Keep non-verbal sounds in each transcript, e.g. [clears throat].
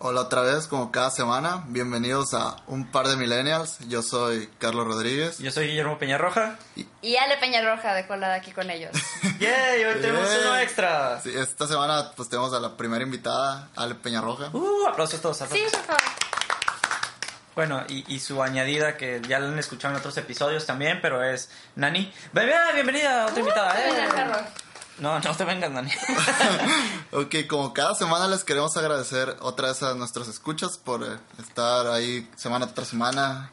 Hola otra vez, como cada semana. Bienvenidos a Un Par de Millennials. Yo soy Carlos Rodríguez. Yo soy Guillermo Peñarroja. Y Ale Peñarroja de colada aquí con ellos. [laughs] ¡Yay! Hoy tenemos uno extra. Sí, esta semana pues tenemos a la primera invitada, Ale Peñarroja. Uh, aplausos todos. Sí, aplausos. por favor. Bueno, y, y su añadida que ya la han escuchado en otros episodios también, pero es Nani. Bienvenida, bienvenida a otra invitada. Venga, ¡Eh! No, no te vengas, Nani. [laughs] Ok, como cada semana les queremos agradecer otra vez a nuestros escuchas por estar ahí semana tras semana,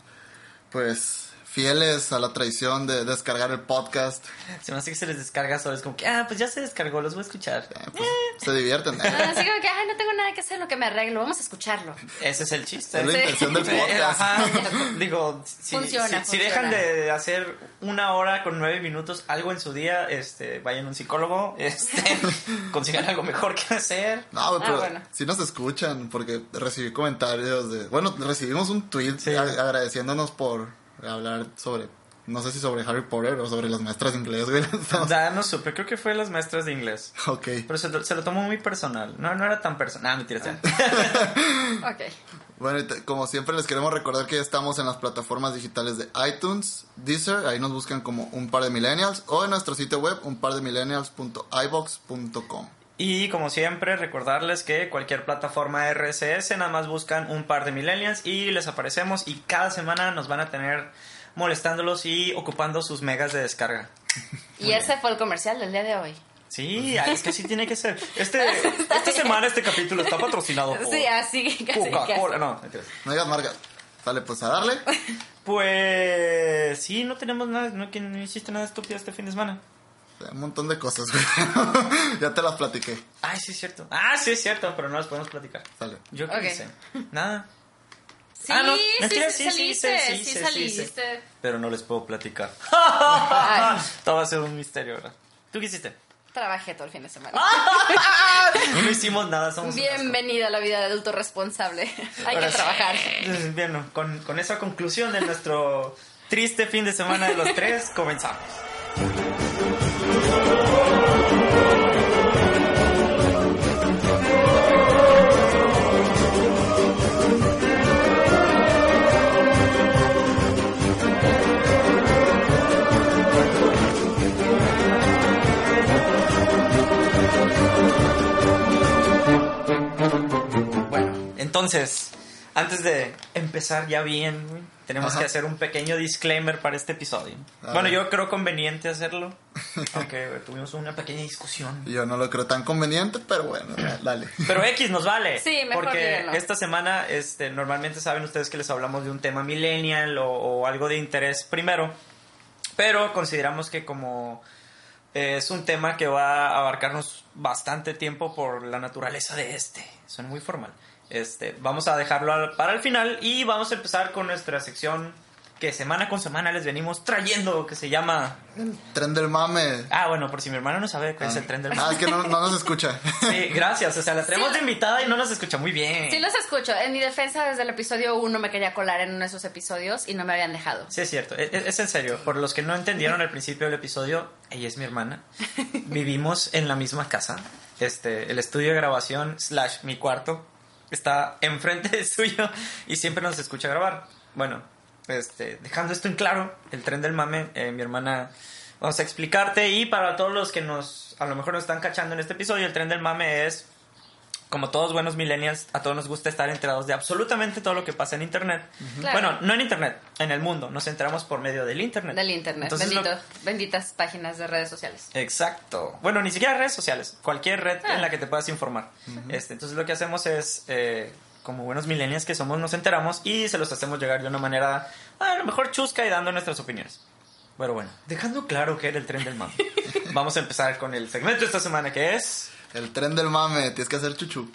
pues fieles a la tradición de descargar el podcast. Se me hace que se les descarga solo. Es como que, ah, pues ya se descargó, los voy a escuchar. Eh, pues, se divierten. Ah, Así como que, ay, no tengo nada que hacer, lo que me arreglo, vamos a escucharlo. Ese es el chiste. Es la Sí. intención del [laughs] podcast. ajá. [laughs] Digo, si, Funciona, si- si dejan de hacer una hora con nueve minutos algo en su día, este, vayan a un psicólogo, [laughs] este, consigan algo mejor que hacer. No, Ah, pero bueno. sí nos escuchan porque recibí comentarios de... Bueno, recibimos un tweet Sí. agradeciéndonos por hablar sobre... No sé si sobre Harry Potter o sobre las maestras de inglés, güey. Ya [laughs] no supe, creo que fue las maestras de inglés. Ok. Pero se lo, se lo tomó muy personal. No, no era tan personal. Ah, mentira, ya. [laughs] Ok. Bueno, y te- como siempre les queremos recordar que ya estamos en las plataformas digitales de iTunes, Deezer, ahí nos buscan como un par de millennials, o en nuestro sitio web un par de millennials.ibox.com. Y como siempre, recordarles que cualquier plataforma RSS nada más buscan un par de millennials y les aparecemos y cada semana nos van a tener molestándolos y ocupando sus megas de descarga. [laughs] Y ese fue el comercial del día de hoy. Sí, es que sí tiene que ser. Este, [laughs] esta semana este capítulo está patrocinado por Sí, así casi. Coca-Cola. No. No digas marca. Sale, pues a darle. [laughs] Pues sí, no tenemos nada, no, que no hiciste nada estúpido este fin de semana. Un montón de cosas, güey. [laughs] ya te las platiqué. Ay, sí es cierto. Ah, sí es cierto, pero no las podemos platicar. Sale. Yo qué Ok. hice. Nada. Sí, Ah, no, sí, sí, sí, sí, saliste, sí, sí, sí, sí, sí, saliste. Pero no les puedo platicar. [laughs] Todo va a ser un misterio, ¿verdad? ¿Tú qué hiciste? trabajé todo el fin de semana. [laughs] No hicimos nada, somos Bienvenida a la vida de adulto responsable. Hay Ahora que trabajar. Bien, con, con esa conclusión de nuestro triste fin de semana de los tres, comenzamos. Bueno, entonces, antes de empezar ya bien, tenemos Ajá. que hacer un pequeño disclaimer para este episodio. A bueno, ver. yo creo conveniente hacerlo, [laughs] aunque tuvimos una pequeña discusión. Yo no lo creo tan conveniente, pero bueno, dale. Pero [laughs] X nos vale. Sí, mejor Porque díganlo. esta semana, este, normalmente saben ustedes que les hablamos de un tema millennial o, o algo de interés primero. Pero consideramos que como eh, es un tema que va a abarcarnos bastante tiempo por la naturaleza de este. Suena muy formal. Este, vamos a dejarlo para el final y vamos a empezar con nuestra sección que semana con semana les venimos trayendo, que se llama... Tren del mame. Ah, bueno, por si mi hermano no sabe cuál es el tren del... Ah, es que no, no nos escucha. [laughs] Sí, gracias. O sea, la tenemos de invitada y no nos escucha muy bien. Sí los escucho. En mi defensa, desde el episodio 1 me quería colar en uno de esos episodios y no me habían dejado. Sí, es cierto. Es, es en serio. Por los que no entendieron al principio del episodio, ella es mi hermana. [laughs] Vivimos en la misma casa. Este, el estudio de grabación slash mi cuarto está enfrente del suyo y siempre nos escucha grabar. Bueno, este, dejando esto en claro, el tren del mame, eh, mi hermana, vamos a explicarte y para todos los que nos, a lo mejor nos están cachando en este episodio, el tren del mame es como todos buenos millennials, a todos nos gusta estar enterados de absolutamente todo lo que pasa en Internet. Claro. Bueno, no en Internet, en el mundo. Nos enteramos por medio del Internet. Del internet. Entonces, lo- Bendito, Benditas páginas de redes sociales. Exacto. Bueno, ni siquiera redes sociales. Cualquier red Ah. en la que te puedas informar. este, entonces lo que hacemos es, eh, como buenos millennials que somos, nos enteramos y se los hacemos llegar de una manera a lo mejor chusca y dando nuestras opiniones. Pero bueno, dejando claro que era el tren del mame. [laughs] Vamos a empezar con el segmento de esta semana que es... El tren del mame, tienes que hacer chuchu.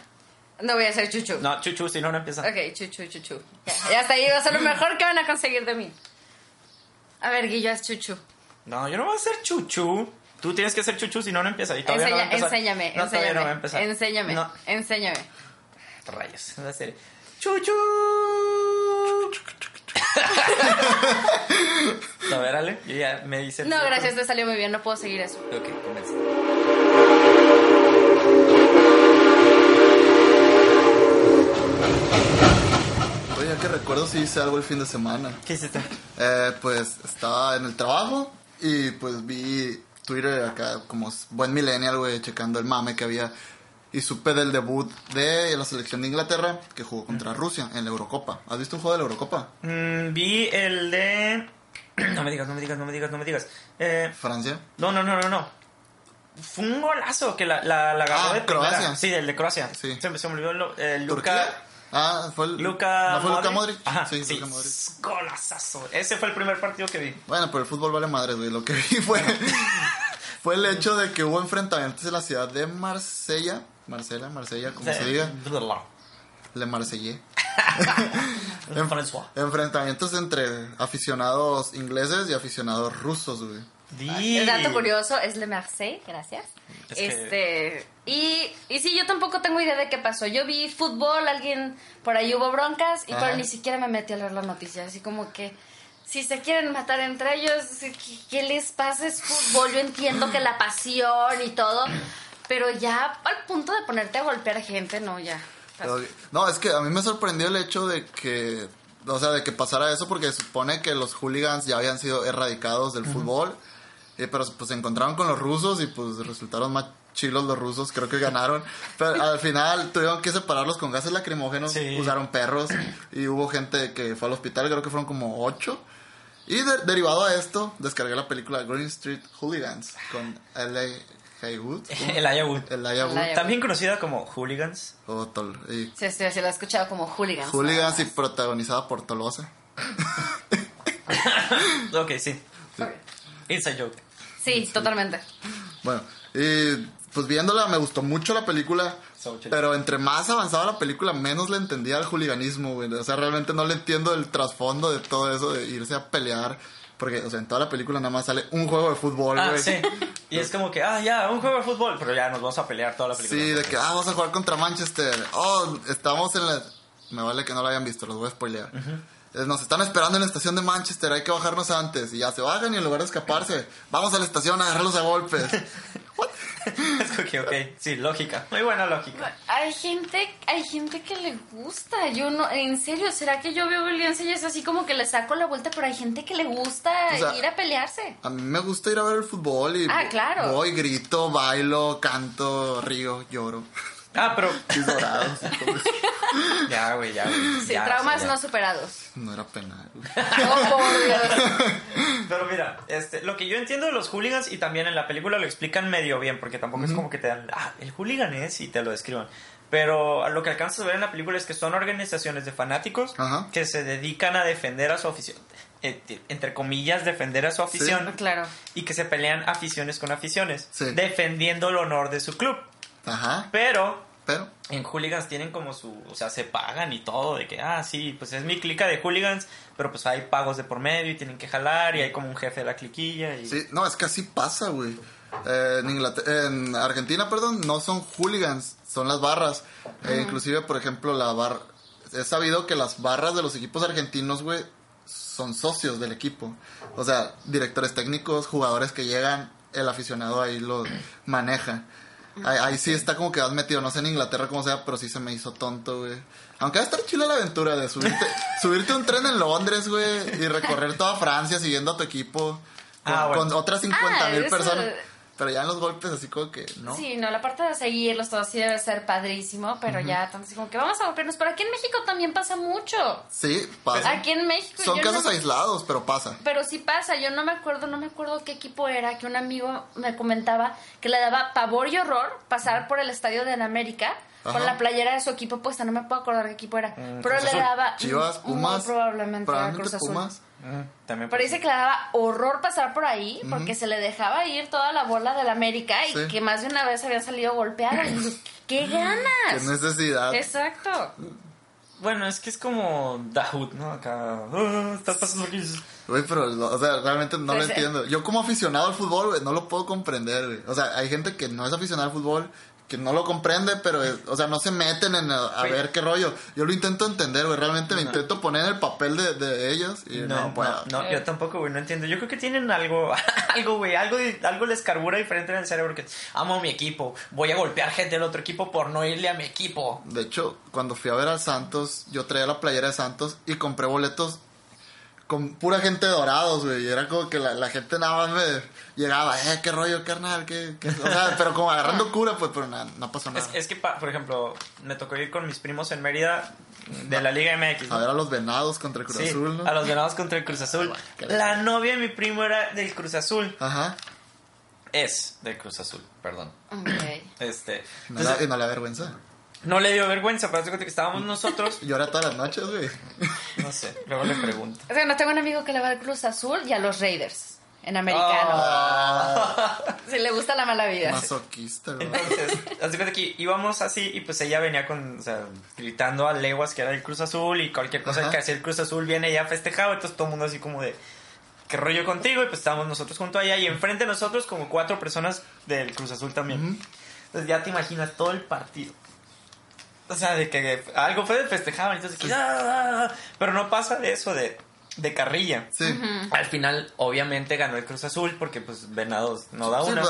No voy a hacer chuchu. No, chuchu, si no, no empieza. Ok, chuchu, chuchu. Ya, ya hasta ahí va a ser lo mejor que van a conseguir de mí. A ver, Guillo, haz chuchu. No, yo no voy a hacer chuchu. Tú tienes que hacer chuchu, si no, no empieza. Y todavía no va a Enseña- empezar. enséñame, No, todavía no va a enséñame. empezar. Enséñame, No, enséñame. rayos. Va a ser chuchu. [laughs] a ver, Ale, yo ya me dice. No, gracias, te salió muy bien, no puedo seguir eso. Ok, comienza. que recuerdo sí hice algo el fin de semana. ¿Qué hiciste? Eh, pues estaba en el trabajo y pues vi Twitter acá como buen millennial, güey, checando el mame que había. Y supe del debut de la selección de Inglaterra que jugó contra Rusia en la Eurocopa. ¿Has visto un juego de la Eurocopa? Mm, vi el de... [clears throat] No me digas, no me digas, no me digas, no me digas. Eh, Francia. no, no, no, no, no. Fue un golazo que la, la, la agarró Ah, de. Croacia. Sí, el de Croacia. Sí. Se me, se me olvidó el, el ¿Turquía? Luca... Ah, fue el... Luca ¿No fue Luka Modric? Ajá, sí, sí. Luka Modric. Golazazo. Ese fue el primer partido que vi. Bueno, pero el fútbol vale madre, güey. Lo que vi fue, [laughs] fue el hecho de que hubo enfrentamientos en la ciudad de Marsella. Marsella, Marsella, como se diga. Le Marsellé. [laughs] François. Enfrentamientos entre aficionados ingleses y aficionados rusos, güey. El dato curioso es Le Marseille, gracias. Es que- este y, y sí, yo tampoco tengo idea de qué pasó. Yo vi fútbol, alguien por ahí hubo broncas, y Ajá. pero ni siquiera me metí a leer las noticias. Así como que si se quieren matar entre ellos, ¿qué, les pasa? Es fútbol. Yo entiendo que la pasión y todo, pero ya al punto de ponerte a golpear gente, no, ya. No, es que a mí me sorprendió el hecho de que, o sea, de que pasara eso porque se supone que los hooligans ya habían sido erradicados del fútbol, eh, pero pues se encontraron con los rusos y pues resultaron más chilos los rusos, creo que ganaron, pero al final tuvieron que separarlos con gases lacrimógenos, Sí. usaron perros y hubo gente que fue al hospital, creo que fueron como ocho. Y de- derivado a esto, descargué la película Green Street Hooligans con L.A. [laughs] Haywood. El Ayahuud. Elijah Wood. Elijah También conocida como Hooligans. o Tol- y Sí, sí, sí, lo he escuchado como hooligans. Hooligans y protagonizada por Tolosa. [laughs] Ok, sí. Inside joke. Sí, totalmente. Bueno, y pues viéndola me gustó mucho la película. Pero entre más avanzaba la película, menos le entendía al hooliganismo, güey. O sea, realmente no le entiendo el trasfondo de todo eso de irse a pelear. Porque, o sea, en toda la película nada más sale un juego de fútbol, Ah, güey. sí. Y es como que, ah, ya, un juego de fútbol. Pero ya nos vamos a pelear toda la película. Sí, de que, ah, vamos a jugar contra Manchester. Oh, estamos en la... Me vale que no lo hayan visto, los voy a spoilear. Eh, Nos están esperando en la estación de Manchester, hay que bajarnos antes. Y ya se bajan y en lugar de escaparse, vamos a la estación a agarrarlos a golpes. [laughs] What? Es como que, ok, sí, lógica. Muy buena lógica. Hay gente, hay gente que le gusta. Yo no, en serio, ¿será que yo veo violencia y es así como que le saco la vuelta? Pero hay gente que le gusta O sea, ir a pelearse. A mí me gusta ir a ver el fútbol y Ah, claro. voy, grito, bailo, canto, río, lloro. Ah, pero. Dorados. [laughs] Ya, güey, ya, güey. Sí, ya, traumas sí, ya. no superados. No era penal. [laughs] Oh, por Dios. Pero mira, este, lo que yo entiendo de los hooligans y también en la película lo explican medio bien, porque tampoco es como que te dan, ah, el hooligan es y te lo describan. Pero lo que alcanzas a ver en la película es que son organizaciones de fanáticos Ajá. que se dedican a defender a su afición, eh, t- entre comillas, defender a su afición Claro. y que se pelean aficiones con aficiones, Sí. defendiendo el honor de su club. Ajá. Pero Pero, en hooligans tienen como su, o sea, se pagan y todo, de que, ah, sí, pues es mi clica de hooligans, pero pues hay pagos de por medio y tienen que jalar y hay como un jefe de la cliquilla y... sí, no, es que así pasa, güey. Eh, en, Inglater- en Argentina, perdón, no son hooligans, son las barras. Eh, inclusive, por ejemplo, la barra... He sabido que las barras de los equipos argentinos, güey, son socios del equipo. O sea, directores técnicos, jugadores que llegan, el aficionado ahí lo maneja. Ahí, ahí sí está como que vas metido, no sé en Inglaterra cómo sea, pero sí se me hizo tonto, güey. Aunque va a estar chila la aventura de subirte, [laughs] subirte un tren en Londres, güey, y recorrer toda Francia siguiendo a tu equipo con, Ah, bueno. con otras 50 mil Ah, eso- personas. Pero ya en los golpes así como que, ¿no? Sí, no, la parte de seguirlos todo sí debe ser padrísimo, pero ya tanto así como que vamos a golpearnos. Pero aquí en México también pasa mucho. Sí, pasa. Aquí en México Son casos no- aislados, pero pasa. Pero sí pasa, yo no me acuerdo, no me acuerdo qué equipo era, que un amigo me comentaba que le daba pavor y horror pasar por el estadio de América con Ajá. la playera de su equipo puesta, no me puedo acordar qué equipo era, pero Cruz le daba Chivas, Pumas. probablemente probablemente Cruz Azul. Pumas. Mm, también Pero dice que le daba horror pasar por ahí porque se le dejaba ir toda la bola del América y Sí. que más de una vez habían salido golpeados. [laughs] ¡Qué ganas! Qué necesidad. Exacto. Bueno, es que es como Dahoud, ¿no? Acá, "Ah, estás pasando aquí. Güey, pero, o sea, realmente no lo Pues, eh. entiendo. Yo como aficionado al fútbol, güey, no lo puedo comprender, güey. O sea, hay gente que no es aficionada al fútbol, que no lo comprende, pero, es- o sea, no se meten en a, a ver qué rollo. Yo lo intento entender, güey. Realmente me intento poner en el papel de, de ellos y no, No, puedo. no, no, yo tampoco, güey, no entiendo. Yo creo que tienen algo, [laughs] algo, güey, algo, algo les carbura diferente en el cerebro que amo a mi equipo, voy a golpear gente del otro equipo por no irle a mi equipo. De hecho, cuando fui a ver al Santos, yo traía la playera de Santos y compré boletos con pura gente de dorados, güey. Y era como que la, la gente nada más me llegaba, eh, qué rollo, carnal, qué, qué-". O sea, [laughs] pero como agarrando cura, pues, pero nada, no pasó nada. Es, es que, pa- por ejemplo, me tocó ir con mis primos en Mérida de la Liga MX. ¿no? A ver a los venados contra el Cruz Sí, Azul, ¿no? a los venados contra el Cruz Azul. La novia de mi primo era del Cruz Azul. Ajá. Es del Cruz Azul, perdón. Ok. Este, No, entonces, no le da vergüenza. No le dio vergüenza, pero cuenta que estábamos nosotros. [laughs] Llora todas las noches, güey. No sé, luego le pregunto. O sea, no tengo un amigo que le va al Cruz Azul y a los Raiders en americano. Ah, Si le gusta la mala vida. masoquista, güey. Entonces, cuenta que íbamos así y pues ella venía con, o sea, gritando a leguas que era el Cruz Azul y cualquier cosa Ajá. que hacía el Cruz Azul viene ella festejaba, entonces todo el mundo así como de, ¿qué rollo contigo? Y pues estábamos nosotros junto a ella y enfrente de nosotros como cuatro personas del Cruz Azul también. Entonces ya te imaginas todo el partido. O sea, de que algo fue de festejaban, entonces, que, "Ah", pero no pasa de eso, de, de carrilla. Sí. Al final, obviamente, ganó el Cruz Azul porque, pues, Venados no da Sí, una.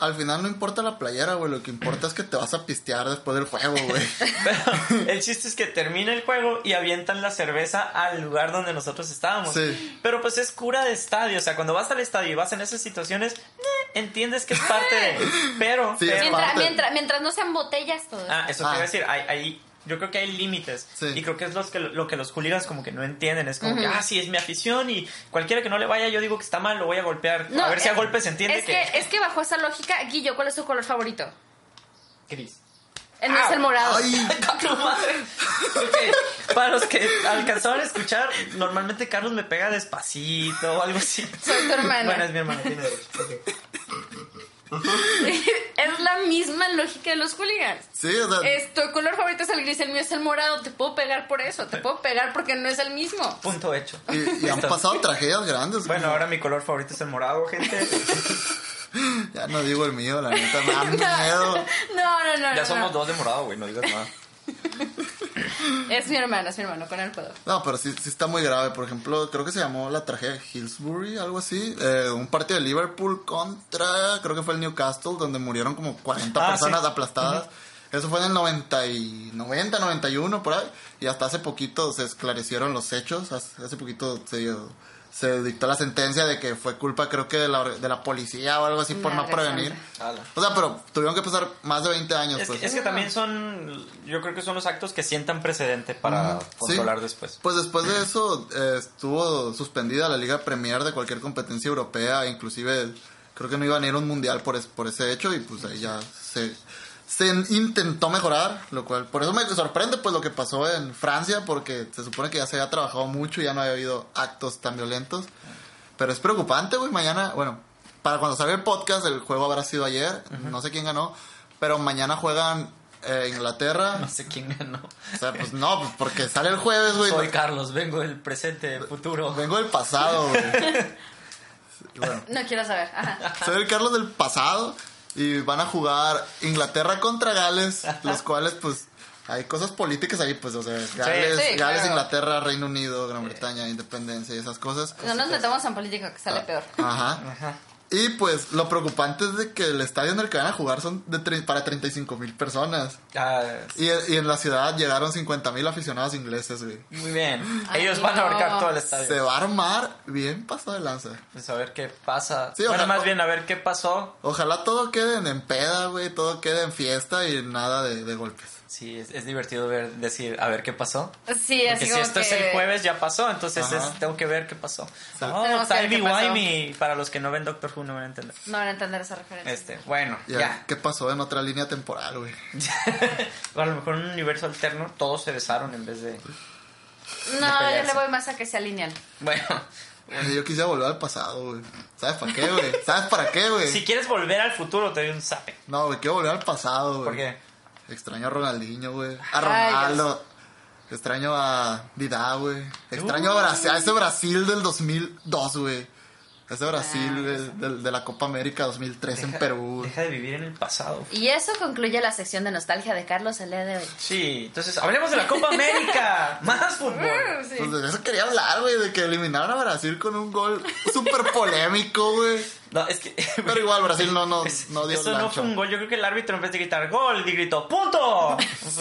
al, final no importa la playera, güey. Lo que importa es que te vas a pistear después del juego, güey. [laughs] Pero el chiste es que termina el juego y avientan la cerveza al lugar donde nosotros estábamos. Sí. Pero pues es cura de estadio. O sea, cuando vas al estadio y vas en esas situaciones, eh, entiendes que es parte de. [laughs] Pero. Sí, es pero- Mientras, mientras, mientras no sean botellas todo. Ah, eso Ah. te iba a decir. Hay, hay- yo creo que hay límites. Sí. Y creo que es los que, lo que los hooligans como que no entienden. Es como que, ah, sí, es mi afición y cualquiera que no le vaya, yo digo que está mal, lo voy a golpear. a ver si a es- golpes se entiende es que, es que bajo esa lógica, Guillo, ¿cuál es tu color favorito? Gris. El mío es el morado. Ay, [laughs] ¡Tu madre! Ok, Para los que alcanzaron a escuchar, normalmente Carlos me pega despacito o algo así. Soy tu hermana. Bueno, es mi hermana, tiene derecho. [laughs] es la misma lógica de los hooligans. sí, o sea, Es, tu color favorito es el gris, el mío es el morado. Te puedo pegar por eso. Te puedo pegar porque no es el mismo. Punto hecho. y, y han pasado tragedias grandes. Bueno, ahora mi color favorito es el morado, gente. [laughs] Ya no digo el mío, la neta, me da [laughs] miedo. No, no, no. Ya no, somos no. dos de morado, güey, no digas nada. [clears throat] Es mi hermano, es mi hermano, con él puedo. No, pero sí, sí está muy grave. Por ejemplo, creo que se llamó la tragedia de Hillsbury, algo así. Eh, un partido de Liverpool contra, creo que fue el Newcastle, donde murieron como 40 Ah, personas sí. aplastadas. Eso fue en el 90, y 90, 91, por ahí. Y hasta hace poquito se esclarecieron los hechos. Hace, hace poquito se, dio- se dictó la sentencia de que fue culpa, creo que de la, de la policía o algo así, por no prevenir. O sea, pero tuvieron que pasar más de 20 años, Es, pues. que, es que también son, yo creo que son los actos que sientan precedente para Ujú, controlar sí. después. Pues después de eso eh, estuvo suspendida la Liga Premier de cualquier competencia europea, inclusive creo que no iban a ir a un mundial por, es- por ese hecho y pues ahí ya se, se intentó mejorar, lo cual por eso me sorprende pues lo que pasó en Francia porque se supone que ya se había trabajado mucho y ya no había habido actos tan violentos. Pero es preocupante, güey, mañana, bueno, para cuando salga el podcast el juego habrá sido ayer, no sé quién ganó, pero mañana juegan eh, Inglaterra. No sé quién ganó. O sea, pues no, pues porque sale el jueves, güey. Soy Carlos, vengo del presente, del futuro. Vengo del pasado, güey. [laughs] Bueno, No quiero saber. Ajá. soy el Carlos del pasado y van a jugar Inglaterra contra Gales, [laughs] los cuales, pues, hay cosas políticas ahí, pues, o sea, Gales, sí, Gales claro. Inglaterra, Reino Unido, Gran Bretaña, independencia y esas cosas. No nos metamos en política que sale peor. Ajá. Ajá. Y pues lo preocupante es de que el estadio en el que van a jugar son de para 35 mil personas. Ah, Y, y en la ciudad llegaron 50 mil aficionados ingleses, güey. muy bien. Ay, Ellos van a abarcar todo el estadio. Se va a armar bien pasado de lanza. Pues a ver qué pasa. Sí, bueno, ojalá- más bien a ver qué pasó. Ojalá todo quede en, en peda, güey, todo quede en fiesta y nada de, de golpes. Sí, es, es divertido ver, decir, a ver qué pasó. Sí, así Porque si esto es el jueves, ya pasó, entonces es- tengo que ver qué pasó. Oh, que ver Timey. Wimey, para los que no ven Doctor Who no van a entender. No van a entender esa referencia. Este, bueno, Ya, ya. ¿Qué pasó en otra línea temporal, güey? [laughs] a lo mejor en un universo alterno todos se besaron en vez de... No, yo le voy más a que se alinean. Bueno, Yo quisiera volver al pasado, güey. ¿Sabes para qué, güey? ¿Sabes para qué, güey? si quieres volver al futuro, te doy un zape. No, güey, quiero volver al pasado, güey. ¿Por qué? Extraño a Ronaldinho, güey. A Ay, Ronaldo. Extraño a Didá, güey. Extraño a, Brasil, a ese Brasil del 2002, güey. Ese Brasil Ah, de, de la Copa América 2003 en Deja- Perú. Deja de vivir en el pasado. Y eso concluye la sección de nostalgia de Carlos el día de hoy. Sí, entonces hablemos de la Copa América. [laughs] Más fútbol. Sí. Pues de eso quería hablar, güey, de que eliminaron a Brasil con un gol súper polémico, güey. No, es que. Pero igual Brasil no, no, Es- no dio eso el no fue un gol. Yo creo que el árbitro en vez de gritar gol, gritó ¡punto!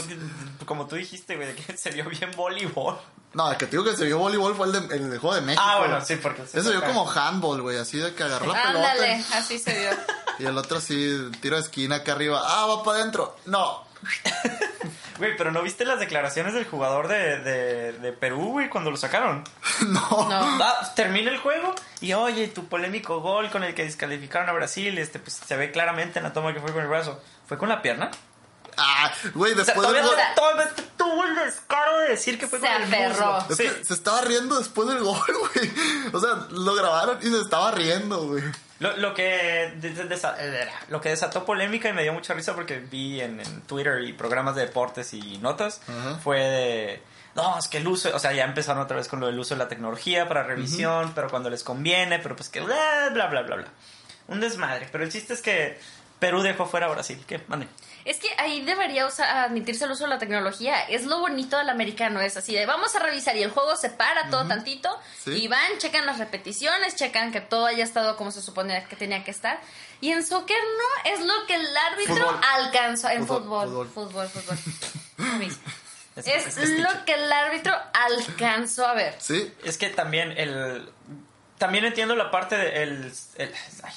[laughs] Como tú dijiste, güey, de que se vio bien voleibol. No, el que te digo que se vio voleibol fue el de, el de Juego de México. Ah, bueno, sí, porque. Eso vio como handball, güey, así de que agarró la Ándale, pelota. así se vio. [laughs] Y el otro así, tiro de esquina acá arriba. Ah, va para adentro. No. [laughs] Güey, pero ¿no viste las declaraciones del jugador de, de, de Perú, güey, cuando lo sacaron? [laughs] No. No. Ah, termina el juego y oye, tu polémico gol con el que descalificaron a Brasil, este, pues se ve claramente en la toma que fue con el brazo. ¿Fue con la pierna? Ah, güey, O sea, después del todavía gol. tuvo el descaro de decir que fue Se con el muslo. Es Sí. que se estaba riendo después del [laughs] gol, güey. O sea, lo grabaron y se estaba riendo, güey. Lo, que eh, lo que desató polémica y me dio mucha risa porque vi en, en Twitter y programas de deportes y notas fue de no, es que el uso, o sea, ya empezaron otra vez con lo del uso de la tecnología para revisión, pero cuando les conviene, pero pues que bla bla bla bla bla. Un desmadre, pero el chiste es que Perú dejó fuera a Brasil. ¿Qué? Mande. Es que ahí debería admitirse el uso de la tecnología. Es lo bonito del americano, es así de vamos a revisar y el juego se para todo tantito Sí. y van, checan las repeticiones, checan que todo haya estado como se suponía que tenía que estar. Y en soccer no, es lo que el árbitro Fútbol. alcanzó. En Fútbol, fútbol, fútbol. fútbol. [laughs] Es- Es es- es lo que el árbitro alcanzó a ver. Sí. Es que también el también entiendo la parte de el,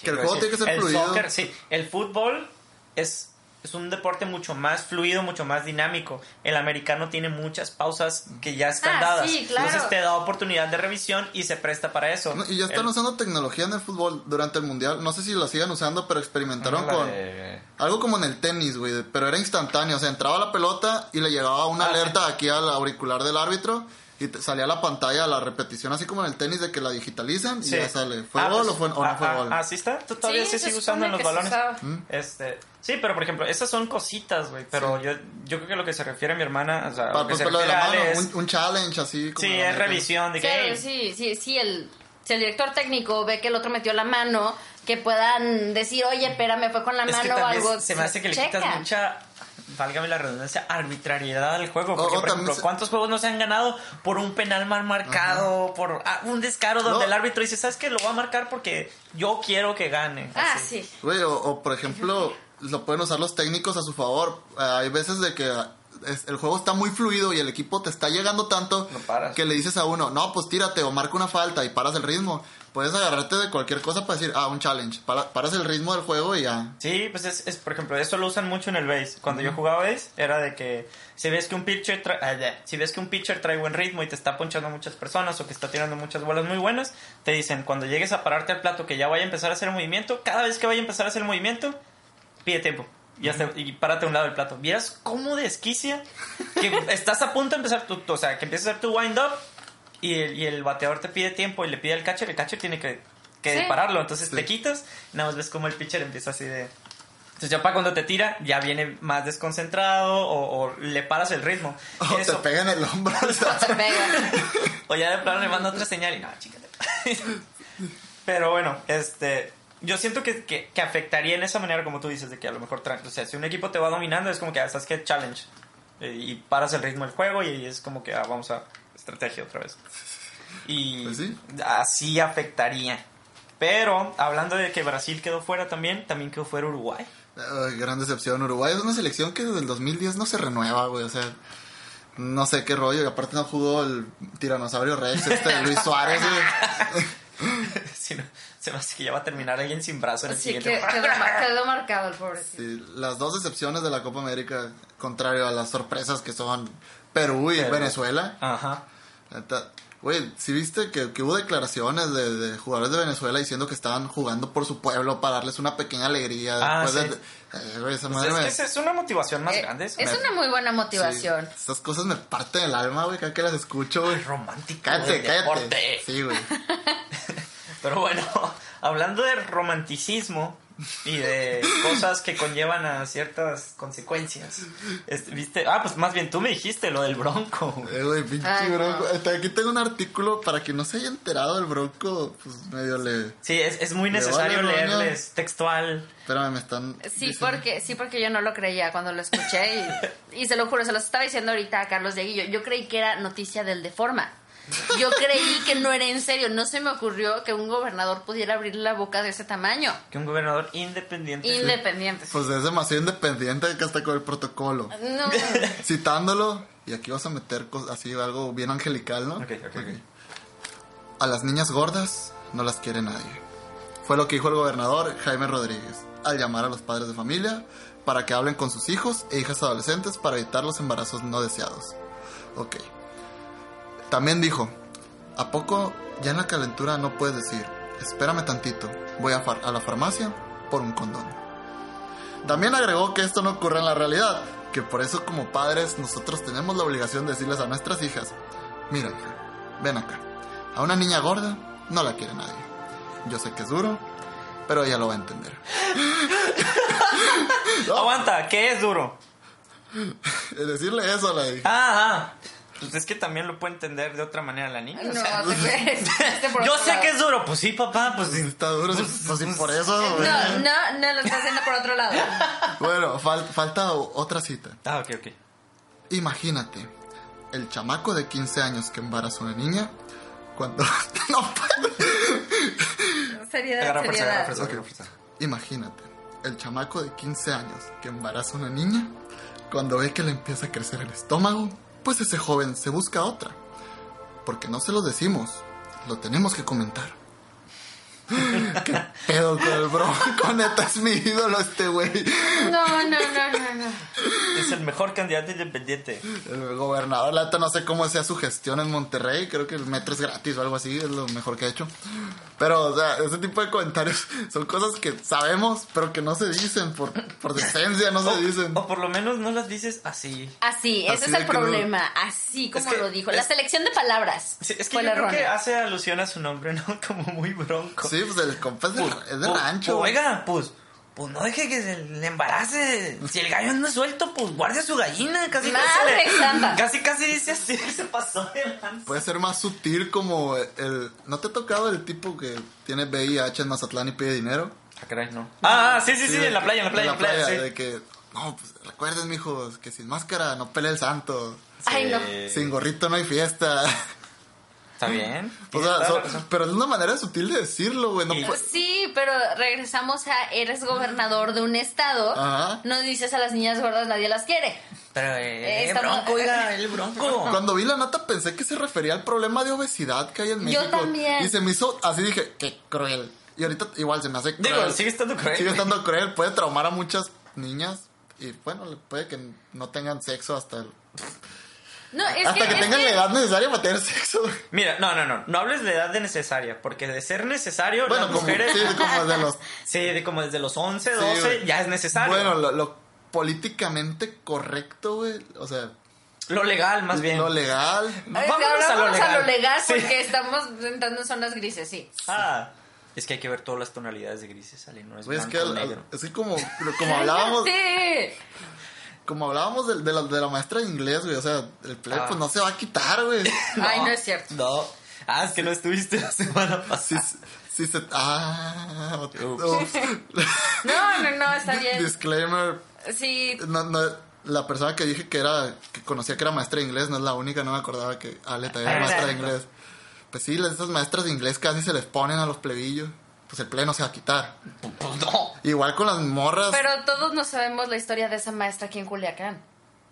Que el juego tiene que ser el fluido. soccer, sí, el fútbol es es un deporte mucho más fluido, mucho más dinámico. El americano tiene muchas pausas que ya están Ah, dadas. sí, claro. Entonces te da oportunidad de revisión y se presta para eso. No, y ya están El- usando tecnología en el fútbol durante el mundial. No sé si lo sigan usando, pero experimentaron con. de- Algo como en el tenis, güey, pero era instantáneo. O sea, entraba la pelota y le llegaba una Ah, alerta aquí al auricular del árbitro y te- salía la pantalla, la repetición, así como en el tenis de que la digitalizan y Sí. ya sale. ¿Fue Ah, gol o, fue, o no ah, fue ah, gol? Ah, sí está. Tú Todavía Sí, se se sigue usando en los balones. Este, sí, pero por ejemplo, esas son cositas, güey. Pero yo, yo creo que lo que se refiere a mi hermana, o sea, Pa- lo que pues, se lo de la mano, es- un, un challenge así como. Sí, es revisión de Sí, que sí, sí, sí, el, si el director técnico ve que el otro metió la mano, que puedan decir, oye, espérame, fue con la Es que mano o algo. se me hace que le checa. quitas mucha, válgame la redundancia, arbitrariedad al juego. Porque, o por ejemplo, se- ¿cuántos juegos no se han ganado por un penal mal marcado, por ah, un descaro donde No. el árbitro dice, ¿sabes qué? Lo voy a marcar porque yo quiero que gane. Ah, Así. sí. Güey, o, o, por ejemplo, lo pueden usar los técnicos a su favor. Eh, hay veces de que es- el juego está muy fluido y el equipo te está llegando tanto No que le dices a uno, no, pues tírate o marca una falta y paras el ritmo. Puedes agarrarte de cualquier cosa para decir, ah, un challenge. Para- paras el ritmo del juego y ya. Sí, pues es, es, por ejemplo, eso lo usan mucho en el base. Cuando yo jugaba base, era de que si ves que un pitcher trae, ah, si ves que un pitcher trae buen ritmo y te está ponchando muchas personas o que está tirando muchas bolas muy buenas, te dicen, cuando llegues a pararte al plato que ya vaya a empezar a hacer el movimiento, cada vez que vaya a empezar a hacer el movimiento, pide tiempo. Y, hasta- y párate a un lado del plato. ¿Vieras cómo desquicia? Que [laughs] estás a punto de empezar tu, tu- o sea, que empiezas a hacer tu wind up y el, y el bateador te pide tiempo y le pide al catcher, el catcher tiene que, que Sí. pararlo. Entonces Sí. te quitas, y nada más ves como el pitcher empieza así de... Entonces ya para cuando te tira, ya viene más desconcentrado o, o le paras el ritmo. [laughs] O Eso. te pega en el hombro. o [laughs] sea. Se pega. [laughs] O ya de plano le manda otra señal y no, chícate. Pero bueno, este. Yo siento que, que, que afectaría en esa manera, como tú dices, de que a lo mejor, o sea, si un equipo te va dominando, es como que, ah, ¿sabes qué? Challenge. Eh, y paras el ritmo del juego y es como que, ah, vamos a estrategia otra vez. [laughs] Y Pues sí. así afectaría. Pero, hablando de que Brasil quedó fuera también, también quedó fuera Uruguay. Ay, gran decepción. Uruguay es una selección que desde el 2010 no se renueva, güey. O sea, no sé qué rollo. Y aparte no jugó el tiranosaurio Rex, este [laughs] Luis Suárez, güey. [laughs] Si no, se me hace que ya va a terminar alguien sin brazo en el Sí, que, siguiente. quedó, mar- quedó marcado el pobrecito. Sí, las dos decepciones de la Copa América, contrario a las sorpresas que son Perú y Perú. Venezuela. Ajá. Güey, ¿sí viste que, que hubo declaraciones de, de jugadores de Venezuela diciendo que estaban jugando por su pueblo para darles una pequeña alegría? Ah, después sí. de, Eh, güey, esa Pues madre es me- que esa es una motivación más Eh, grande. eso. es una muy buena motivación. Sí, estas cosas me parten el alma, güey, cada que las escucho, güey. romántico. Cállate, cállate. deporte. Sí, güey. [laughs] Pero bueno, [laughs] hablando de romanticismo, y de cosas que conllevan a ciertas consecuencias. Este, ¿Viste? Ah, pues más bien tú me dijiste lo del bronco. Eh, güey, pinche Ay, no. bronco. Hasta aquí tengo un artículo para que no se haya enterado del bronco, pues medio le... Sí, es, es muy Le necesario vale, leerles textual. Espérame, me están... Sí, diciendo- porque, sí, porque yo no lo creía cuando lo escuché y, y se lo juro, se los estaba diciendo ahorita a Carlos Dieguillo. Yo creí que era noticia del Deforma. Yo creí que no era en serio. No se me ocurrió que un gobernador pudiera abrir la boca de ese tamaño. Que un gobernador independiente. Independiente. sí. Pues es demasiado independiente que hasta con el protocolo. No. [laughs] Citándolo, y aquí vas a meter así algo bien angelical, ¿no? Ok, ok, ok. A las niñas gordas no las quiere nadie. Fue lo que dijo el gobernador Jaime Rodríguez al llamar a los padres de familia para que hablen con sus hijos e hijas adolescentes para evitar los embarazos no deseados. Ok. También dijo, ¿a poco ya en la calentura no puedes decir, espérame tantito, voy a, far- a la farmacia por un condón? También agregó que esto no ocurre en la realidad, que por eso como padres nosotros tenemos la obligación de decirles a nuestras hijas, mira hija, ven acá, a una niña gorda no la quiere nadie. Yo sé que es duro, pero ella lo va a entender. No, [laughs] Aguanta, ¿qué es duro? [laughs] decirle eso a la hija. Ah. Pues es que también lo puede entender de otra manera la niña. o No, sea, te crees. [laughs] Este por yo sé lado. que es duro. Pues sí, papá, pues sí. Está duro, sí, pues sí, por eso. No, güey. no, no, lo está haciendo por otro lado. [laughs] Bueno, fal- falta o- otra cita. Ah, ok, ok. Imagínate, el chamaco de 15 años que embaraza a una niña, cuando... [laughs] no puedo. Seriedad, seriedad. fuerza, Ok. agarra fuerza. Imagínate, el chamaco de 15 años que embaraza a una niña, cuando ve que le empieza a crecer el estómago, pues ese joven se busca otra. Porque no se lo decimos, lo tenemos que comentar. ¿Qué pedo con el bronco? [laughs] Neta es mi ídolo este güey. No, no, no, no, no. Es el mejor candidato independiente. El gobernador, la neta no sé cómo sea su gestión en Monterrey, creo que el metro es gratis o algo así, es lo mejor que ha hecho. Pero, o sea, ese tipo de comentarios [laughs] son cosas que sabemos, pero que no se dicen, por, por decencia no se dicen. O por lo menos no las dices así. Así, ese Así es el no- problema. Así como que lo dijo. La es- selección de palabras. Sí, es que fue yo la creo que hace alusión a su nombre, ¿no? [laughs] Como muy bronco. Sí, pues el compa es de, es de Pues, rancho. pues, oiga, pues, pues no deje que se le embarace. Si el gallo anda suelto, pues guarde a su gallina. Casi Madre casi, le- casi casi dice así, [laughs] se pasó de lanza. Puede ser más sutil como el... ¿No te ha tocado el tipo que tiene VIH en Mazatlán y pide dinero? Ah, caray, no. Ah, ah, sí, sí, sí, de en la que- playa, en la playa, en la playa, sí. De que, no, pues recuerden, mijos, que sin máscara no pelea el santo. Ay, no. Sí. Sin gorrito no hay fiesta. [laughs] Está bien. O sea, so- pero es una manera sutil de decirlo, güey. No Y- pu- Sí, pero regresamos a eres gobernador de un estado. Ajá. No dices a las niñas gordas nadie las quiere. Pero, eh, Eh, estamos- bronco, oiga, el bronco. [laughs] Cuando vi la nota pensé que se refería al problema de obesidad que hay en Yo México. también. Y se me hizo, así dije, qué cruel. Y ahorita igual se me hace cruel. Digo, sigue estando cruel. Sigue estando cruel, puede traumar a muchas niñas. Y bueno, le- puede que no tengan sexo hasta el- No, es hasta que, es tengan la edad necesaria para tener sexo. Mira, no, no, no. No hables de edad de necesaria, porque de ser necesario, Bueno, las como, mujeres. sí, como de los... [laughs] Sí, de como desde los 11, sí, 12 güey. ya es necesario. Bueno, lo, lo políticamente correcto, güey. O sea, lo legal, más bien. lo legal. Que Vámonos a lo vámonos a lo legal. legal Sí. porque estamos entrando en zonas grises, sí. Ah, es que hay que ver todas las tonalidades de grises, Ale, no es Güey, es blanco que negro. es que como, como [laughs] hablábamos, Sí. Como hablábamos de, de la, de la maestra de inglés, güey. O sea, el play Ah. pues no se va a quitar, güey. [laughs] Ay, no es cierto. No. Ah, es que no estuviste la semana Sí, pasada. sí, sí se... Ah, Ups. ups. [laughs] No, no, no, está bien. Disclaimer. Sí, No, no, la persona que dije que era, que conocía que era maestra de inglés no es la única, no me acordaba que Ale también era maestra de inglés. Pues sí, las- esas maestras de inglés casi se les ponen a los plebillos. Pues el pleno se va a quitar. Pues no. Igual con las morras. pero todos no sabemos la historia de esa maestra aquí en Culiacán.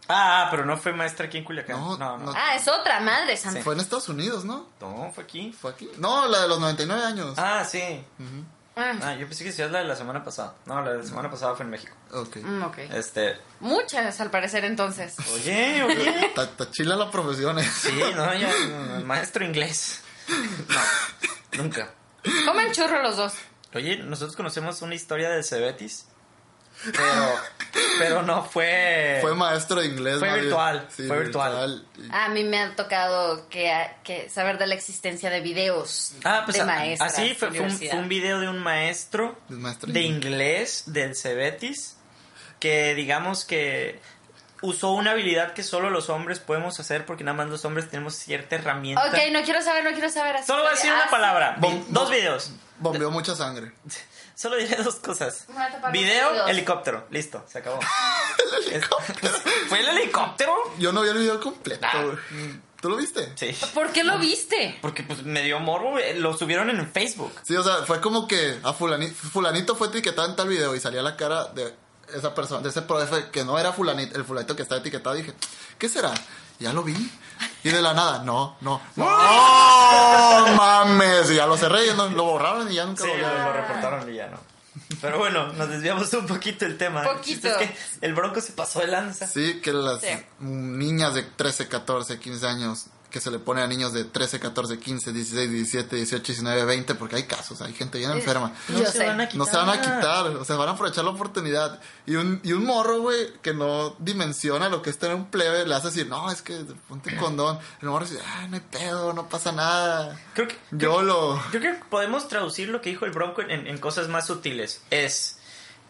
Ah, pero no fue maestra aquí en Culiacán. No, No. Ah, es otra, madre santa. Fue en Estados Unidos, ¿no? No, fue aquí. Fue aquí. No, la de los 99 años. Ah, sí. Ah, Ah, yo pensé que decías la de la semana pasada. No, la de la semana pasada fue en México. Ok. mm, ok. Este. Muchas, al parecer, entonces. Oye, [laughs] oye. Está está chila la profesión. eh. Sí, no, ya. no, Maestro inglés. No, nunca. Comen churro los dos. Oye, nosotros conocemos una historia del Cebetis. pero, pero no fue... Fue maestro de inglés. Fue virtual, fue virtual. A mí me ha tocado que, que saber de la existencia de videos Ah, pues de a- maestras. así fue, de fue un, fue un video de un maestro de inglés. inglés del Cebetis que digamos que usó una habilidad que solo los hombres podemos hacer porque nada más los hombres tenemos cierta herramienta. Ok, no quiero saber, no quiero saber. así Solo voy a decir una palabra, Bom- dos videos. Bombeó mucha sangre. [laughs] Solo diré dos cosas. Video, helicóptero. Listo, se acabó. [laughs] [laughs] ¿Fue el helicóptero? Yo no vi el video completo. Ah. ¿Tú lo viste? Sí. ¿Por qué lo viste? Porque pues me dio morbo, güey. lo subieron en Facebook. Sí, o sea, fue como que a fulanito, fulanito fue etiquetado en tal video y salía la cara de esa persona, de ese profe que no era fulanito, el fulanito que estaba etiquetado. Dije, ¿qué será? Ya lo vi. Y de la nada, no, no, no, mames. Y ya lo cerré, y no, lo borraron y ya nunca Sí, lo, lo reportaron y ya no. Pero bueno, nos desviamos un poquito del tema. El Poquito. Es que el bronco se pasó de lanza. Sí, que las Sí. niñas de 13, 14, 15 años que se le pone a niños de 13, 14, 15, 16, 17, 18, 19, 20, porque hay casos, hay gente bien enferma. No se sé. van a No se van a quitar, o sea, van a aprovechar la oportunidad. Y un, y un morro, güey, que no dimensiona lo que es tener un plebe, le hace decir, no, es que ponte condón. El morro dice, ah, no hay pedo, no pasa nada. Creo que, Yo lo... Yo creo que podemos traducir lo que dijo el Bronco en, en cosas más sutiles. Es,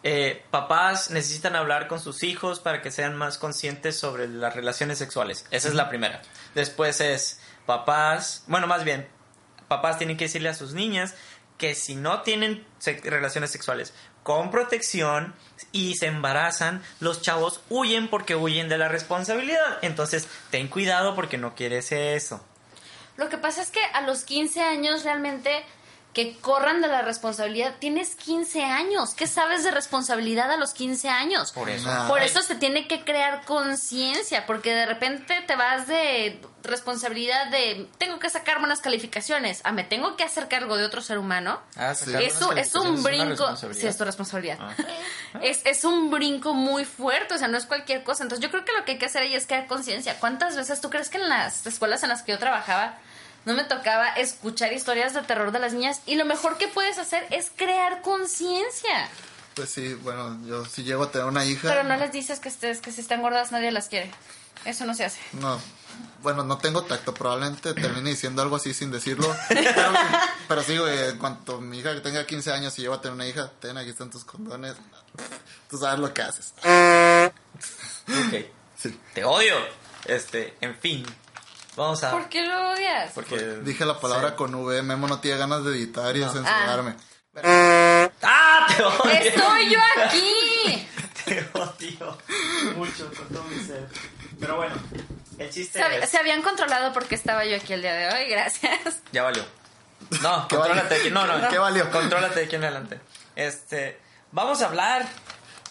eh, papás necesitan hablar con sus hijos para que sean más conscientes sobre las relaciones sexuales. Esa es la primera. Después es, papás, bueno, más bien, papás tienen que decirle a sus niñas que si no tienen relaciones sexuales con protección y se embarazan, los chavos huyen porque huyen de la responsabilidad. Entonces, ten cuidado porque no quieres eso. Lo que pasa es que a los 15 años realmente que corran de la responsabilidad, tienes 15 años. ¿Qué sabes de responsabilidad a los 15 años? Por eso. Por eso se tiene que crear conciencia, porque de repente te vas de responsabilidad de tengo que sacar buenas calificaciones a me tengo que hacer cargo de otro ser humano. Ah, Es un, buenas es un brinco. responsabilidad. Sí, es tu responsabilidad. Ah. [laughs] Es, es un brinco muy fuerte, o sea, no es cualquier cosa. Entonces, yo creo que lo que hay que hacer ahí es crear conciencia. ¿Cuántas veces tú crees que en las escuelas en las que yo trabajaba no me tocaba escuchar historias de terror de las niñas? Y lo mejor que puedes hacer es crear conciencia. Pues sí, bueno, yo si llego a tener una hija... Pero no les dices que, estés, que si están gordas nadie las quiere. Eso no se hace. No, bueno, no tengo tacto, probablemente termine diciendo algo así sin decirlo. [laughs] Pero, pero sí, güey, en cuanto mi hija que tenga 15 años y llevo a tener una hija, ten, aquí están tus condones. Tú sabes lo que haces. Ok. Sí. Te odio. Este, en fin. Vamos a. ¿Por qué lo odias? Porque. Dije la palabra Sí. con V, Memo no tiene ganas de editar y de censurarme. ¡Ah! Te [laughs] odio. ¡Estoy yo aquí! [laughs] Te odio. Mucho con todo mi ser. Pero bueno, el chiste Se, es. se habían controlado porque estaba yo aquí el día de hoy, gracias. Ya valió. No, [laughs] ¿Qué contrólate valió? de aquí. No, no. ¿Qué valió? Contrólate de aquí en adelante. Este. Vamos a hablar.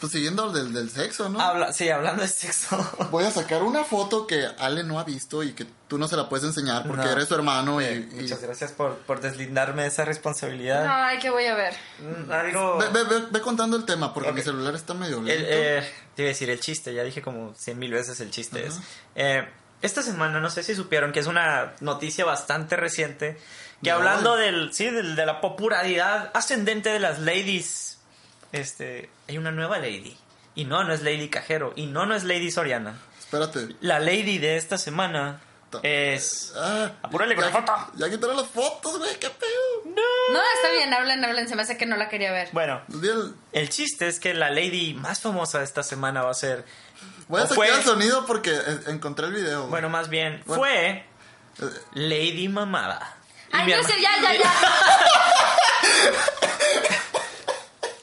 Pues siguiendo del, del sexo, ¿no? Habla, sí, hablando de sexo. [laughs] Voy a sacar una foto que Ale no ha visto y que tú no se la puedes enseñar porque No. eres su hermano y... Eh, y- Muchas gracias por, por deslindarme de esa responsabilidad. Ay, ¿qué voy a ver? Mm, Algo. Ve, ve- ve- ve contando el tema porque mi celular está medio El, lento. eh, te iba a decir el chiste, ya dije como cien mil veces el chiste es. Eh, esta semana, no sé si supieron que es una noticia bastante reciente, que No. hablando del, sí, del- de la popularidad ascendente de las ladies, este, hay una nueva lady. Y no, no es Lady Cajero. Y no, no es Lady Soriana. Espérate. La lady de esta semana Ta- es... Ah, Apúrale con ya- la foto. Ya quitaron las fotos, güey, qué pedo. No, está bien, hablen, hablen. Se me hace que no la quería ver. Bueno, el- el chiste es que la lady más famosa de esta semana va a ser... Voy a sacar fue- el sonido porque eh, encontré el video. güey. Bueno, más bien, Bueno. fue Eh, Lady Mamada. Ay, no sé, ya, ya, ya. [laughs] [laughs]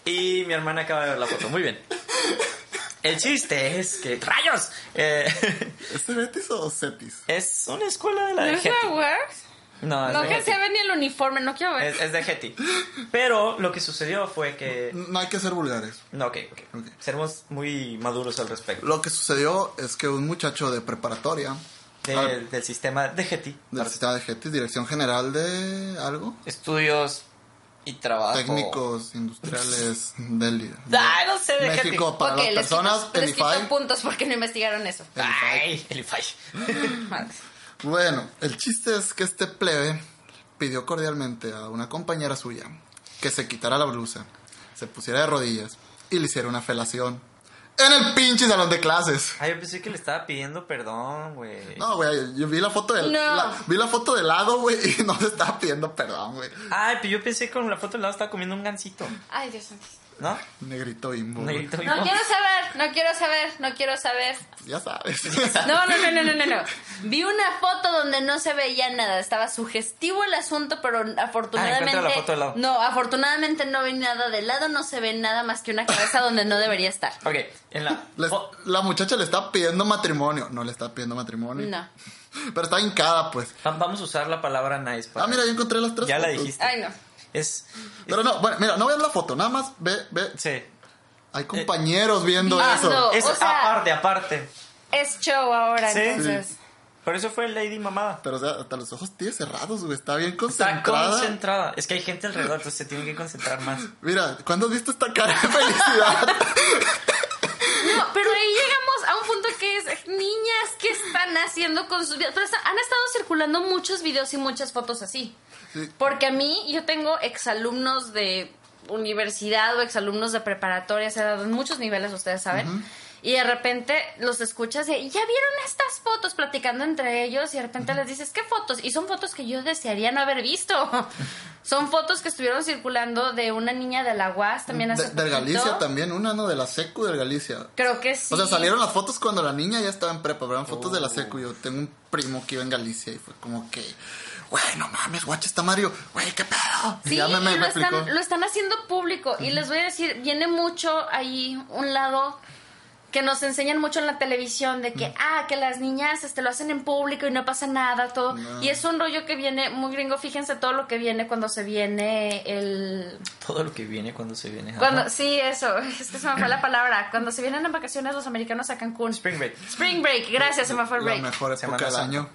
Y mi hermana acaba de ver la foto. Muy bien. El chiste es que. ¡Rayos! Eh, [laughs] ¿Es Cebetis o Cetis? es una escuela de la de ¿No es Getty. No, es No de que Getty. se ve ni el uniforme, no quiero ver. Es, es de Getty. Pero lo que sucedió fue que. No hay que ser vulgares. No, ok, ok. Ok. Seremos muy maduros al respecto. Lo que sucedió es que un muchacho de preparatoria Del, al- del sistema de Getty. del sistema de GETIS, Dirección General de algo, Estudios y trabajo. técnicos industriales del Ay, no sé, de México para Ok, las les personas, quito, el les quito puntos porque no investigaron eso. Ay, el IFAI. [laughs] Madre. Bueno, el chiste es que este plebe pidió cordialmente a una compañera suya que se quitara la blusa, se pusiera de rodillas y le hiciera una felación. En el pinche salón de clases. Ay, yo pensé que le estaba pidiendo perdón, güey. No, güey, yo vi la foto del... No. la- vi la foto de lado, güey, [laughs] y no le estaba pidiendo perdón, güey. Ay, pero yo pensé que con la foto del lado estaba comiendo un gansito, Ay, Dios mío. ¿No? Negrito güey. negrito No quiero saber, no quiero saber, no quiero saber. Ya sabes. No, no, no, no, no, no, no. Vi una foto donde no se veía nada. Estaba sugestivo el asunto, pero afortunadamente. encuentra la foto de lado. No, afortunadamente no vi nada de lado, no se ve nada más que una cabeza donde no debería estar. Ok, en la... Les- oh, la muchacha le está pidiendo matrimonio. No le está pidiendo matrimonio. No. Pero está hincada, pues. va- vamos a usar la palabra nice para... Ah, mira, ya encontré las tres Ya la dijiste. Ay, no. Es... Pero no, bueno, mira, no veas la foto, nada más ve, ve. Sí. Hay compañeros viendo Ah, eso. no. Es o sea- aparte, aparte. Es show ahora, Sí. entonces. Por eso fue Lady Mamada. Pero, o sea, hasta los ojos tiene cerrados, güey. Está bien Está concentrada. concentrada. Es que hay gente alrededor, entonces se tiene que concentrar más. Mira, ¿cuándo has visto esta cara de felicidad? [laughs] No, pero ahí llegamos a un punto que es niñas que están haciendo con sus vidas. Pero está- han estado circulando muchos videos y muchas fotos así. Sí. Porque a mí, yo tengo exalumnos de universidad o exalumnos de preparatoria, se en muchos niveles, ustedes saben. Y de repente los escuchas y ya vieron estas fotos platicando entre ellos y de repente les dices, ¿qué fotos? Y son fotos que yo desearía no haber visto. [laughs] son fotos que estuvieron circulando de una niña de la UAS también hace De, del. Galicia también, una, ¿no? De la secu del Galicia. Creo que sí. O sea, salieron las fotos cuando la niña ya estaba en prepa, eran fotos Oh. de la secu. Yo tengo un primo que iba en Galicia y fue como que, güey, no mames, guacha está Mario, güey, qué pedo. Sí, ya me, me, lo, me están, lo están haciendo público. Y les voy a decir, viene mucho ahí un lado que nos enseñan mucho en la televisión de que, ah, que las niñas este, lo hacen en público y no pasa nada, todo. No. Y es un rollo que viene muy gringo. Fíjense todo lo que viene cuando se viene el... Todo lo que viene cuando se viene. ajá. Cuando, sí, eso, [laughs] es que se me fue la palabra. Cuando se vienen en vacaciones los americanos a Cancún. Spring Break. Spring Break, gracias, se me fue el La break. mejor época Semana del año.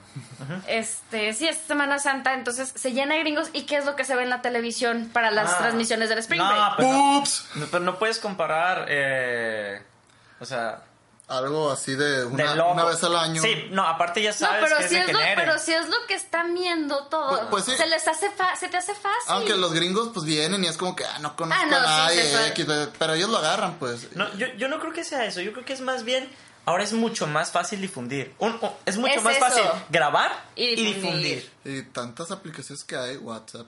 Este, sí, es Semana Santa, entonces se llena de gringos. ¿Y qué es lo que se ve en la televisión para las Ah. transmisiones del Spring no, Break? Pero no, Ups. no, pero no puedes comparar, eh, o sea, Algo así de de una, una vez al año. Sí, no, aparte ya No, sabes pero que es si de es, lo, Kenere. pero si es lo que están viendo todo, Pues- pues sí. se les hace fa- se te hace fácil. Aunque los gringos pues vienen y es como que, ah, no conozco Ah, no, a nadie, sí, sí. X, pero ellos lo agarran, pues. No, yo, yo no creo que sea eso. Yo creo que es más bien. Ahora es mucho más fácil difundir. Un- un- es mucho Es más eso. fácil grabar Y y difundir. difundir. Y tantas aplicaciones que hay, WhatsApp,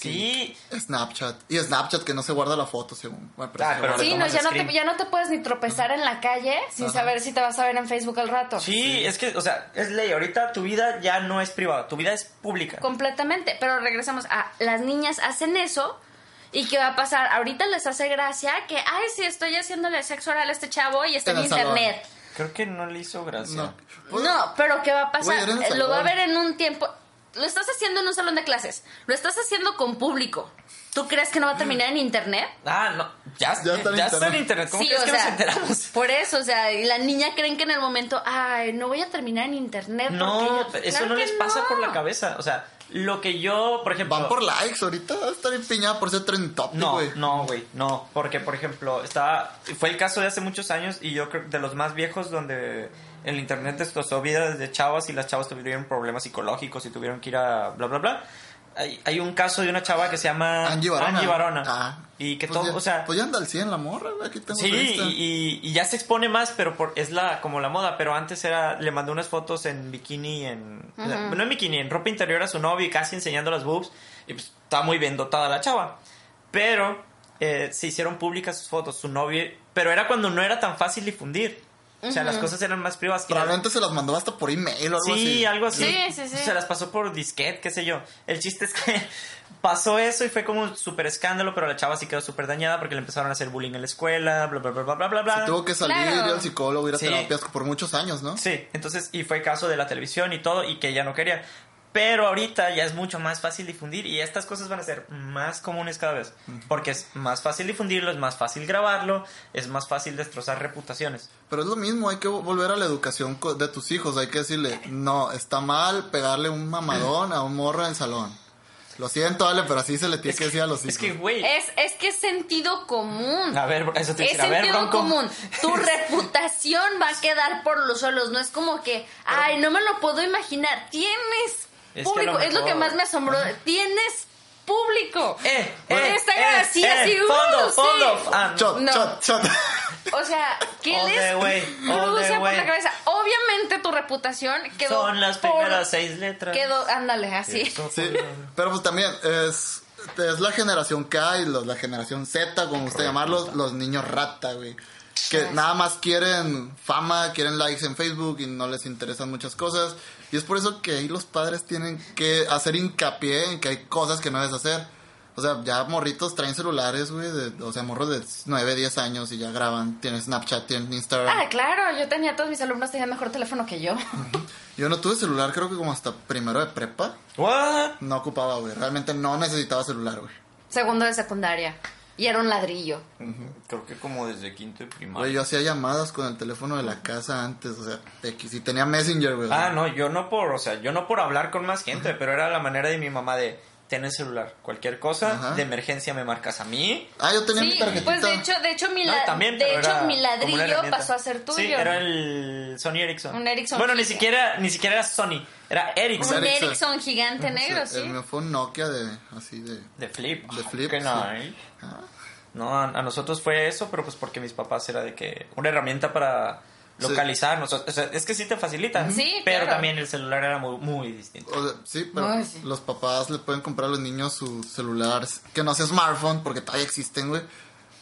Sí. Snapchat. Y Snapchat que no se guarda la foto, según. Bueno, pero Ah, se pero guarda. Sí, no, ya no, te, screen. ya no te puedes ni tropezar en la calle sin Ajá. saber si te vas a ver en Facebook al rato. Sí, es que, o sea, es ley. Ahorita tu vida ya no es privada, tu vida es pública. Completamente. Pero regresamos a las niñas hacen eso. ¿Y qué va a pasar? Ahorita les hace gracia que, ay, sí, estoy haciéndole sexo oral a este chavo y está En en, el salón. internet. Creo que no le hizo gracia. No. No, pero ¿qué va a pasar? Lo va a ver en un tiempo. Lo estás haciendo en un salón de clases. Lo estás haciendo con público. ¿Tú crees que no va a terminar en internet? Ah, no. Ya, Ya ya está en está, internet. en internet. ¿Cómo sí, crees o que sea, nos enteramos? por eso, o sea, y la niña creen que en el momento, ay, no voy a terminar en internet. No, yo-". eso Claro no les pasa no. por la cabeza. O sea, lo que yo, por ejemplo. Van por likes, ahorita va a estar por ser trending topic, No, güey. no, güey, no, porque por ejemplo, estaba, fue el caso de hace muchos años y yo creo de los más viejos donde el internet destrozó vidas de chavas y las chavas tuvieron problemas psicológicos y tuvieron que ir a bla, bla, bla. Hay, hay un caso de una chava que se llama Angie Barona. Barona. Ah. y que Pues todo, ya- o sea, Pues ya anda al 100 la morra, güey. Aquí tengo Sí, y, y ya se expone más, pero por, es la como la moda. Pero antes era, le mandó unas fotos en bikini, en no en bikini, en ropa interior a su novio y casi enseñando las boobs. Y pues estaba muy bien dotada la chava. Pero eh, se hicieron públicas sus fotos, su novio. Pero era cuando no era tan fácil difundir. O sea, las cosas eran más privadas. Y las- Probablemente se las mandó hasta por email o algo Sí, así. algo así. Sí, sí, sí. Se las pasó por disquete, qué sé yo. El chiste es que [laughs] pasó eso y fue como un súper escándalo, pero la chava sí quedó súper dañada porque le empezaron a hacer bullying en la escuela, bla, bla, bla, bla, bla, bla, bla. Se tuvo que salir, Claro. ir al psicólogo, ir a Sí. terapias por muchos años, ¿no? Sí, entonces, y fue caso de la televisión y todo, y que ella no quería. Pero ahorita ya es mucho más fácil difundir y estas cosas van a ser más comunes cada vez. Porque es más fácil difundirlo, es más fácil grabarlo, es más fácil destrozar reputaciones. Pero es lo mismo, hay que volver a la educación co- de tus hijos. Hay que decirle, no, está mal pegarle un mamadón a un morro en el salón. Lo siento, Ale, pero así se le tiene que decir a los hijos. Es que, güey. Es, es que es sentido común. A ver, eso te Es decía, a ver, sentido Bronco. común. Tu [laughs] reputación va a quedar por los suelos. No es como que, ay, no me lo puedo imaginar. Tienes Es público. lo Es lo que más me asombró. Tienes público. Eh, eh, Instagram, eh, así, eh, así, uh, Fondo, sí. fondo. Ah, no. Shot, No. shot, shot. [laughs] O sea, ¿qué All les the way, [laughs] cruza por way. la cabeza? Obviamente tu reputación quedó Son las por- primeras seis letras. Quedó, ándale, así. Sí, pero pues también es, es la generación K y los- la generación Z, como gusta llamarlos, los niños rata, güey. Que nada más quieren fama, quieren likes en Facebook y no les interesan muchas cosas. Y es por eso que ahí los padres tienen que hacer hincapié en que hay cosas que no debes hacer. O sea, ya morritos traen celulares, güey, de- o sea, morros de 9, 10 años y ya graban, tienen Snapchat, tienen Instagram. Ah, claro, yo tenía, todos mis alumnos tenían mejor teléfono que yo. Yo no tuve celular, creo que como hasta primero de prepa. What? No ocupaba, güey. Realmente no necesitaba celular, güey. Segundo de secundaria. Y era un ladrillo. Creo que como desde quinto de Güey, primaria. yo hacía llamadas con el teléfono de la casa antes, o sea, X. Y tenía Messenger, güey. Ah, no, yo no por, o sea, yo no por hablar con más gente, pero era la manera de mi mamá de tener celular. Cualquier cosa Ajá. de emergencia me marcas a mí. Ah, yo tenía Sí, mi tarjetita. pues de hecho, de hecho mi, No, la- también, de hecho, mi ladrillo pasó a ser tuyo. Sí, era el Sony Ericsson. Un Ericsson Bueno, ni siquiera, ni siquiera era Sony, era Ericsson. Un Ericsson. Ericsson gigante negro, Sí, sí. El mío fue un Nokia de, así de... De flip. De flip, Qué sí. nice. Ah, No, a, a nosotros fue eso, pero pues porque mis papás era de que una herramienta para. Localizarnos. O sea, es que sí te facilita. Sí, Pero claro. también el celular era muy, muy distinto. o sea, sí, pero sí. los papás le pueden comprar a los niños su celular que no sea smartphone, porque todavía existen, güey.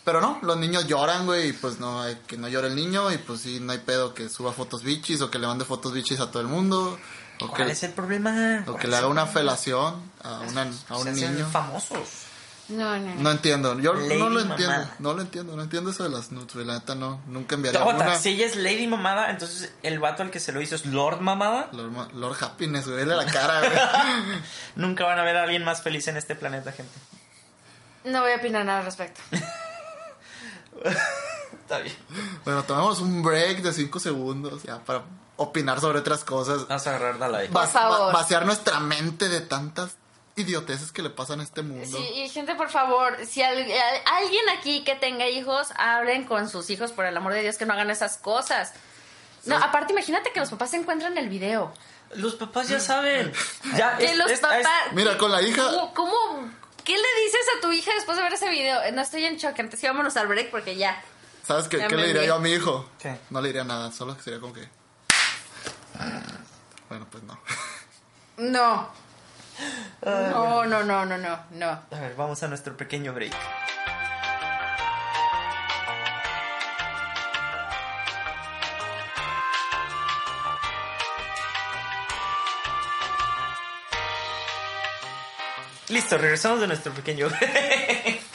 Pero no, los niños lloran, güey, y pues no hay que no llore el niño, y pues sí, no hay pedo que suba fotos bichis o que le mande fotos bichis a todo el mundo. O ¿Cuál que, es el problema? o ¿Cuál que le haga una felación a, una, a un famosos. No, no, no. Entiendo, yo Lady no lo entiendo, no lo entiendo, no entiendo eso de las la neta no, nunca enviaría Aguanta, una. si ella es Lady Mamada, entonces el vato al que se lo hizo es Lord Mamada. Lord, Ma- Lord Happiness, güey, la cara, güey. [laughs] Nunca van a ver a alguien más feliz en este planeta, gente. No voy a opinar nada al respecto. [laughs] Está bien. bueno, tomemos un break de 5 segundos ya para opinar sobre otras cosas. Vamos a agarrar favor. va- vaciar nuestra mente de tantas idioteces que le pasan a este mundo. Sí, y gente, por favor, si al- a- alguien aquí que tenga hijos, hablen con sus hijos, por el amor de Dios, que no hagan esas cosas. No, aparte, imagínate que los papás se encuentran el video. Los papás ya saben. [laughs] Ya, Que es- los es- papás... es- Mira, con la hija, ¿Cómo, cómo- ¿Qué le dices a tu hija después de ver ese video? No estoy en shock, antes sí vámonos al break porque ya. ¿sabes qué, Ya qué me le diría vi. yo a mi hijo? ¿Qué? No le diría nada, solo que sería como que... Bueno, pues no. [laughs] No. No, no, no, no, no, no. A ver, vamos a nuestro pequeño break. Listo, regresamos de nuestro pequeño break.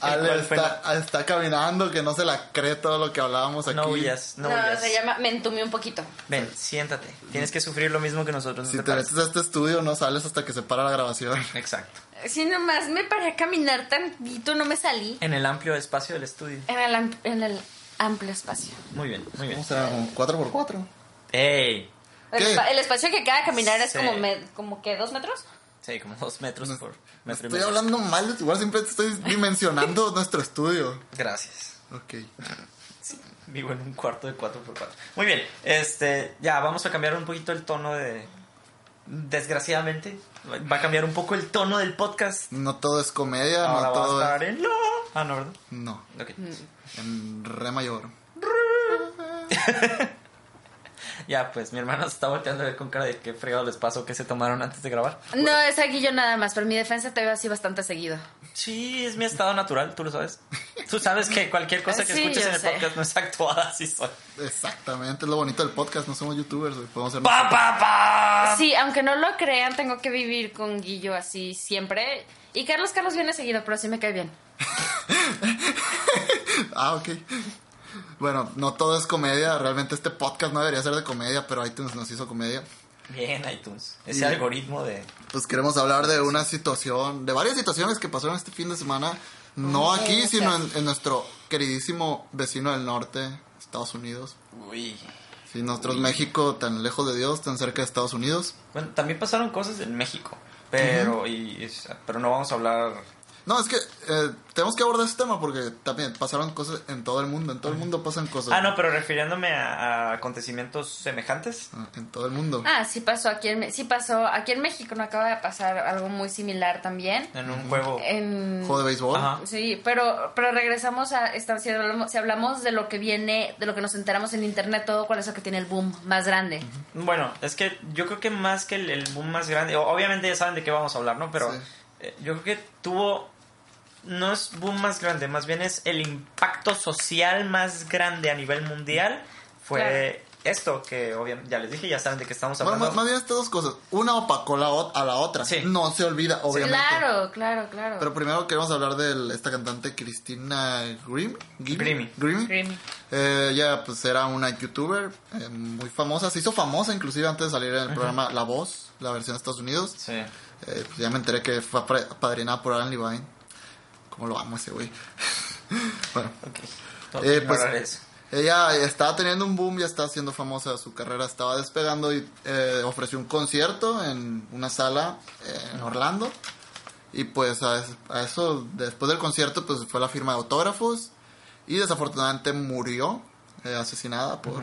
Ale está, está caminando, que no se la cree todo lo que hablábamos aquí. No huyas, no, No, huyas. se llama me entumí un poquito. Ven, siéntate. Tienes que sufrir lo mismo que nosotros. ¿no Si te te metes a este estudio, no sales hasta que se para la grabación. [laughs] Exacto. Si nomás me paré a caminar tantito, no me salí. En el amplio espacio del estudio. En el, am- en el amplio espacio. Muy bien, muy bien. O sea, como 4x4. ¡Ey! El, ¿Qué? espa- el espacio que acaba de caminar es como, me- como que dos metros. Sí, como dos metros por metro y Estoy medio. hablando mal, igual siempre te estoy dimensionando [laughs] nuestro estudio. Gracias. Ok. Vivo en un cuarto de 4x4. Muy bien, este, ya vamos a cambiar un poquito el tono de... Desgraciadamente, va a cambiar un poco el tono del podcast. No todo es comedia, Ahora no va a todo estar en lo... Ah, no, ¿verdad? No, Ok. en re mayor. [laughs] [laughs] Ya, pues mi hermana se está volteando a ver con cara de qué fregado les pasó que se tomaron antes de grabar. No, es aquí yo nada más, pero mi defensa te veo así bastante seguido. Sí, es mi estado natural, tú lo sabes. Tú sabes que cualquier cosa que Sí, escuches en el sé. podcast no es actuada, así soy. Exactamente, es lo bonito del podcast, no somos youtubers, podemos ser... ¡Pa, pa, pa! Sí, aunque no lo crean, tengo que vivir con Guillo así siempre. Y Carlos, Carlos viene seguido, pero sí me cae bien. [laughs] Ah, ok. Bueno, no todo es comedia, realmente este podcast no debería ser de comedia, pero iTunes nos hizo comedia. Bien, iTunes. Ese Y- algoritmo de... Pues queremos hablar de una situación, de varias situaciones que pasaron este fin de semana, no aquí, sino en, en nuestro queridísimo vecino del norte, Estados Unidos. Uy. Sí, nosotros México tan lejos de Dios, tan cerca de Estados Unidos. Bueno, también pasaron cosas en México, pero, y, pero no vamos a hablar... No, es que eh, tenemos que abordar ese tema porque también pasaron cosas en todo el mundo. En todo el mundo pasan cosas. Ah, no, pero refiriéndome a, a acontecimientos semejantes. Ah, En todo el mundo. Ah, sí pasó aquí en, sí pasó aquí en México, no acaba de pasar algo muy similar también. En un juego. En, Juego de béisbol. Ajá. Sí, pero, pero regresamos a esta, si hablamos, si hablamos de lo que viene, de lo que nos enteramos en internet, todo cuál es lo que tiene el boom más grande. Bueno, es que yo creo que más que el, el boom más grande, obviamente ya saben de qué vamos a hablar, ¿no? Pero Sí. eh, yo creo que tuvo, no es boom más grande, más bien es el impacto social más grande a nivel mundial, fue esto, que obviamente ya les dije, ya saben de qué estamos Bueno, hablando. más, más bien estas dos cosas. Una opacó la a la otra. Sí. No se olvida, obviamente. Claro, claro, claro. Pero primero queremos hablar de esta cantante Cristina Grimm. Grimmie. Creamy. Eh, ella pues era una youtuber eh, muy famosa. Se hizo famosa inclusive antes de salir en el programa La Voz, la versión de Estados Unidos. Sí. Eh, pues ya me enteré que fue apadrinada por Alan Levine. Como lo amo ese güey. [laughs] bueno, Ok. No, Eh, pues, eso. ella estaba teniendo un boom, ya estaba siendo famosa, su carrera estaba despegando y eh, ofreció un concierto en una sala eh, en Orlando. Y pues a, a eso, después del concierto, pues fue la firma de autógrafos y desafortunadamente murió eh, asesinada por,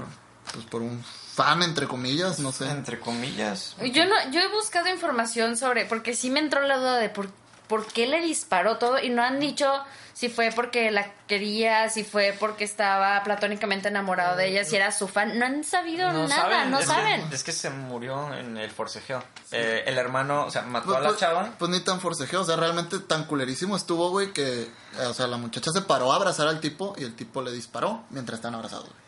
pues, por un fan, entre comillas, no sé. Entre comillas. Yo no, yo he buscado información sobre, porque sí me entró la duda de por, por qué le disparó todo y no han dicho si fue porque la quería, si fue porque estaba platónicamente enamorado de ella, si era su fan. No han sabido nada, no es que- saben. es que se murió en el forcejeo. Eh, el hermano, o sea, mató Pues, a la pues- chava. pues ni tan forcejeo, o sea, realmente tan culerísimo estuvo, güey, que, eh, o sea, la muchacha se paró a abrazar al tipo y el tipo le disparó mientras estaban abrazados, güey.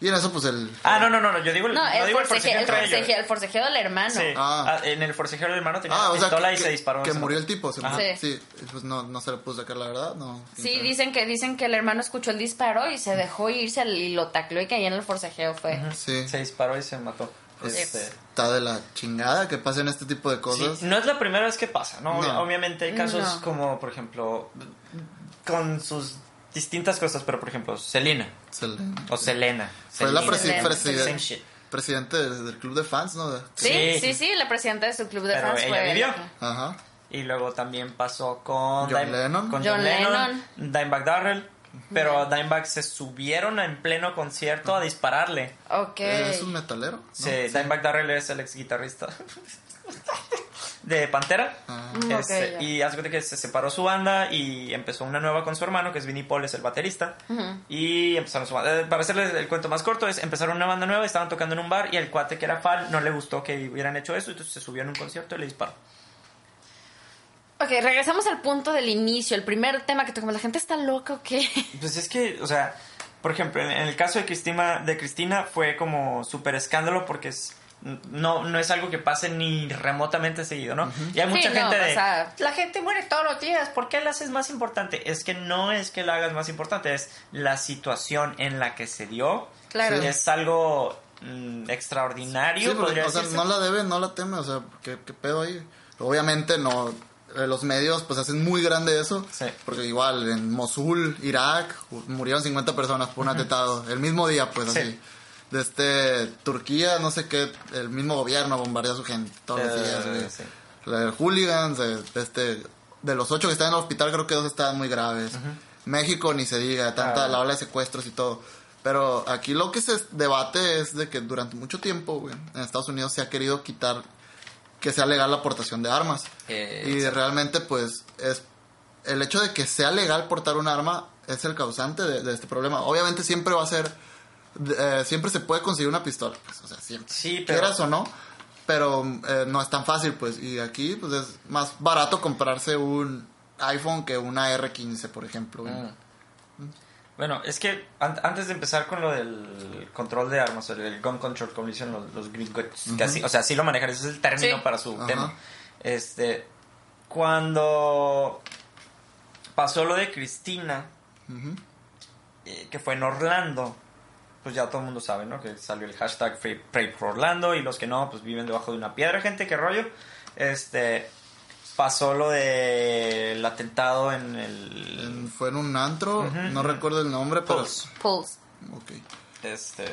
Y en eso, pues el... Ah, no, no, no, no, yo digo, el- No, no el, digo el forcejeo, el, entre ellos. forcejeo, el forcejeo del hermano. Sí. Ah. Ah, en el forcejeo el hermano tenía Ah, una o sea, pistola que, y se disparó. que murió el tipo, se murió. Sí. Sí, pues no, no se le pudo sacar la verdad, no. Sí, dicen que dicen que el hermano escuchó el disparo y se dejó irse y lo tacleó y que ahí en el forcejeo fue. Sí, Se disparó y se mató. pues, Este, está de la chingada que pasen este tipo de sí, cosas. no es la primera vez que pasa, ¿no? Obvi- No. Obviamente hay casos No. como, por ejemplo, con sus distintas cosas, pero por ejemplo, Selena Se le- o Selena. Fue la presi- Selena. presiden- Same shit. presidente del, club de fans, ¿no? Sí, Sí. sí, sí, la presidenta de su club de Pero fans ella fue vivió. Ajá. Y luego también pasó con John Dime- Lennon. con John John Lennon, Lennon. Dimebag Darrell. Pero Dimebag se subieron en pleno concierto a dispararle. Ok. ¿Es un metalero? ¿no? Sí, Dimebag Darrell es el ex guitarrista [laughs] de Pantera. Ah. Mm, Este, y hace cuenta que se separó su banda y empezó una nueva con su hermano, que es Vinnie Paul, es el baterista. Y empezaron su banda. Eh, Para hacerles el cuento más corto, es empezaron una banda nueva, estaban tocando en un bar y el cuate que era fan no le gustó que hubieran hecho eso, entonces se subió en un concierto y le disparó. Ok, regresamos al punto del inicio, el primer tema que tocamos. ¿La gente está loca o qué? [laughs] Pues es que, o sea, por ejemplo, en, en el caso de Cristina, de Cristina fue como súper escándalo porque es, no, no es algo que pase ni remotamente seguido, ¿no? Y hay mucha Sí, no, gente de... o sea- La gente muere todos los días, ¿por qué la haces más importante? Es que no es que la hagas más importante, es la situación en la que se dio. Claro. Sí. Es algo mm, extraordinario, Sí, porque, podría o sea, no la debe, no la teme, o sea, ¿qué, qué pedo ahí? Obviamente no, eh, los medios pues hacen muy grande eso, Sí. porque igual en Mosul, Irak, murieron 50 personas por un atentado, el mismo día pues Sí. así. De este, Turquía, no sé qué, el mismo gobierno bombardea a su gente todos los Eh, días, güey. sí. La de hooligans, de, de este, de los ocho que están en el hospital creo que dos estaban muy graves. México ni se diga, tanta Ah. la ola de secuestros y todo. Pero aquí lo que se debate es de que durante mucho tiempo, güey, en Estados Unidos se ha querido quitar que sea legal la aportación de armas. Eh, y exacto. realmente, pues, es el hecho de que sea legal portar un arma es el causante de, de este problema. Obviamente siempre va a ser, eh, siempre se puede conseguir una pistola, pues, o sea, siempre. Sí, pero- Quieras o no, pero eh, no es tan fácil, pues. Y aquí, pues, es más barato comprarse un iPhone que una R15, por ejemplo. Mm. Bueno, es que an- antes de empezar con lo del control de armas, el, el gun control, como dicen los, los gringos, que así- o sea, así lo manejan, ese es el término Sí. para su Ajá. tema. Este, cuando pasó lo de Cristina, eh, que fue en Orlando, pues ya todo el mundo sabe, ¿no? Que salió el hashtag Pray, Pray for Orlando y los que no, pues viven debajo de una piedra, gente, qué rollo. Este, pasó lo del atentado en el... Fue en un antro, no recuerdo el nombre, pero... Pulse. Pulse. Ok. Este,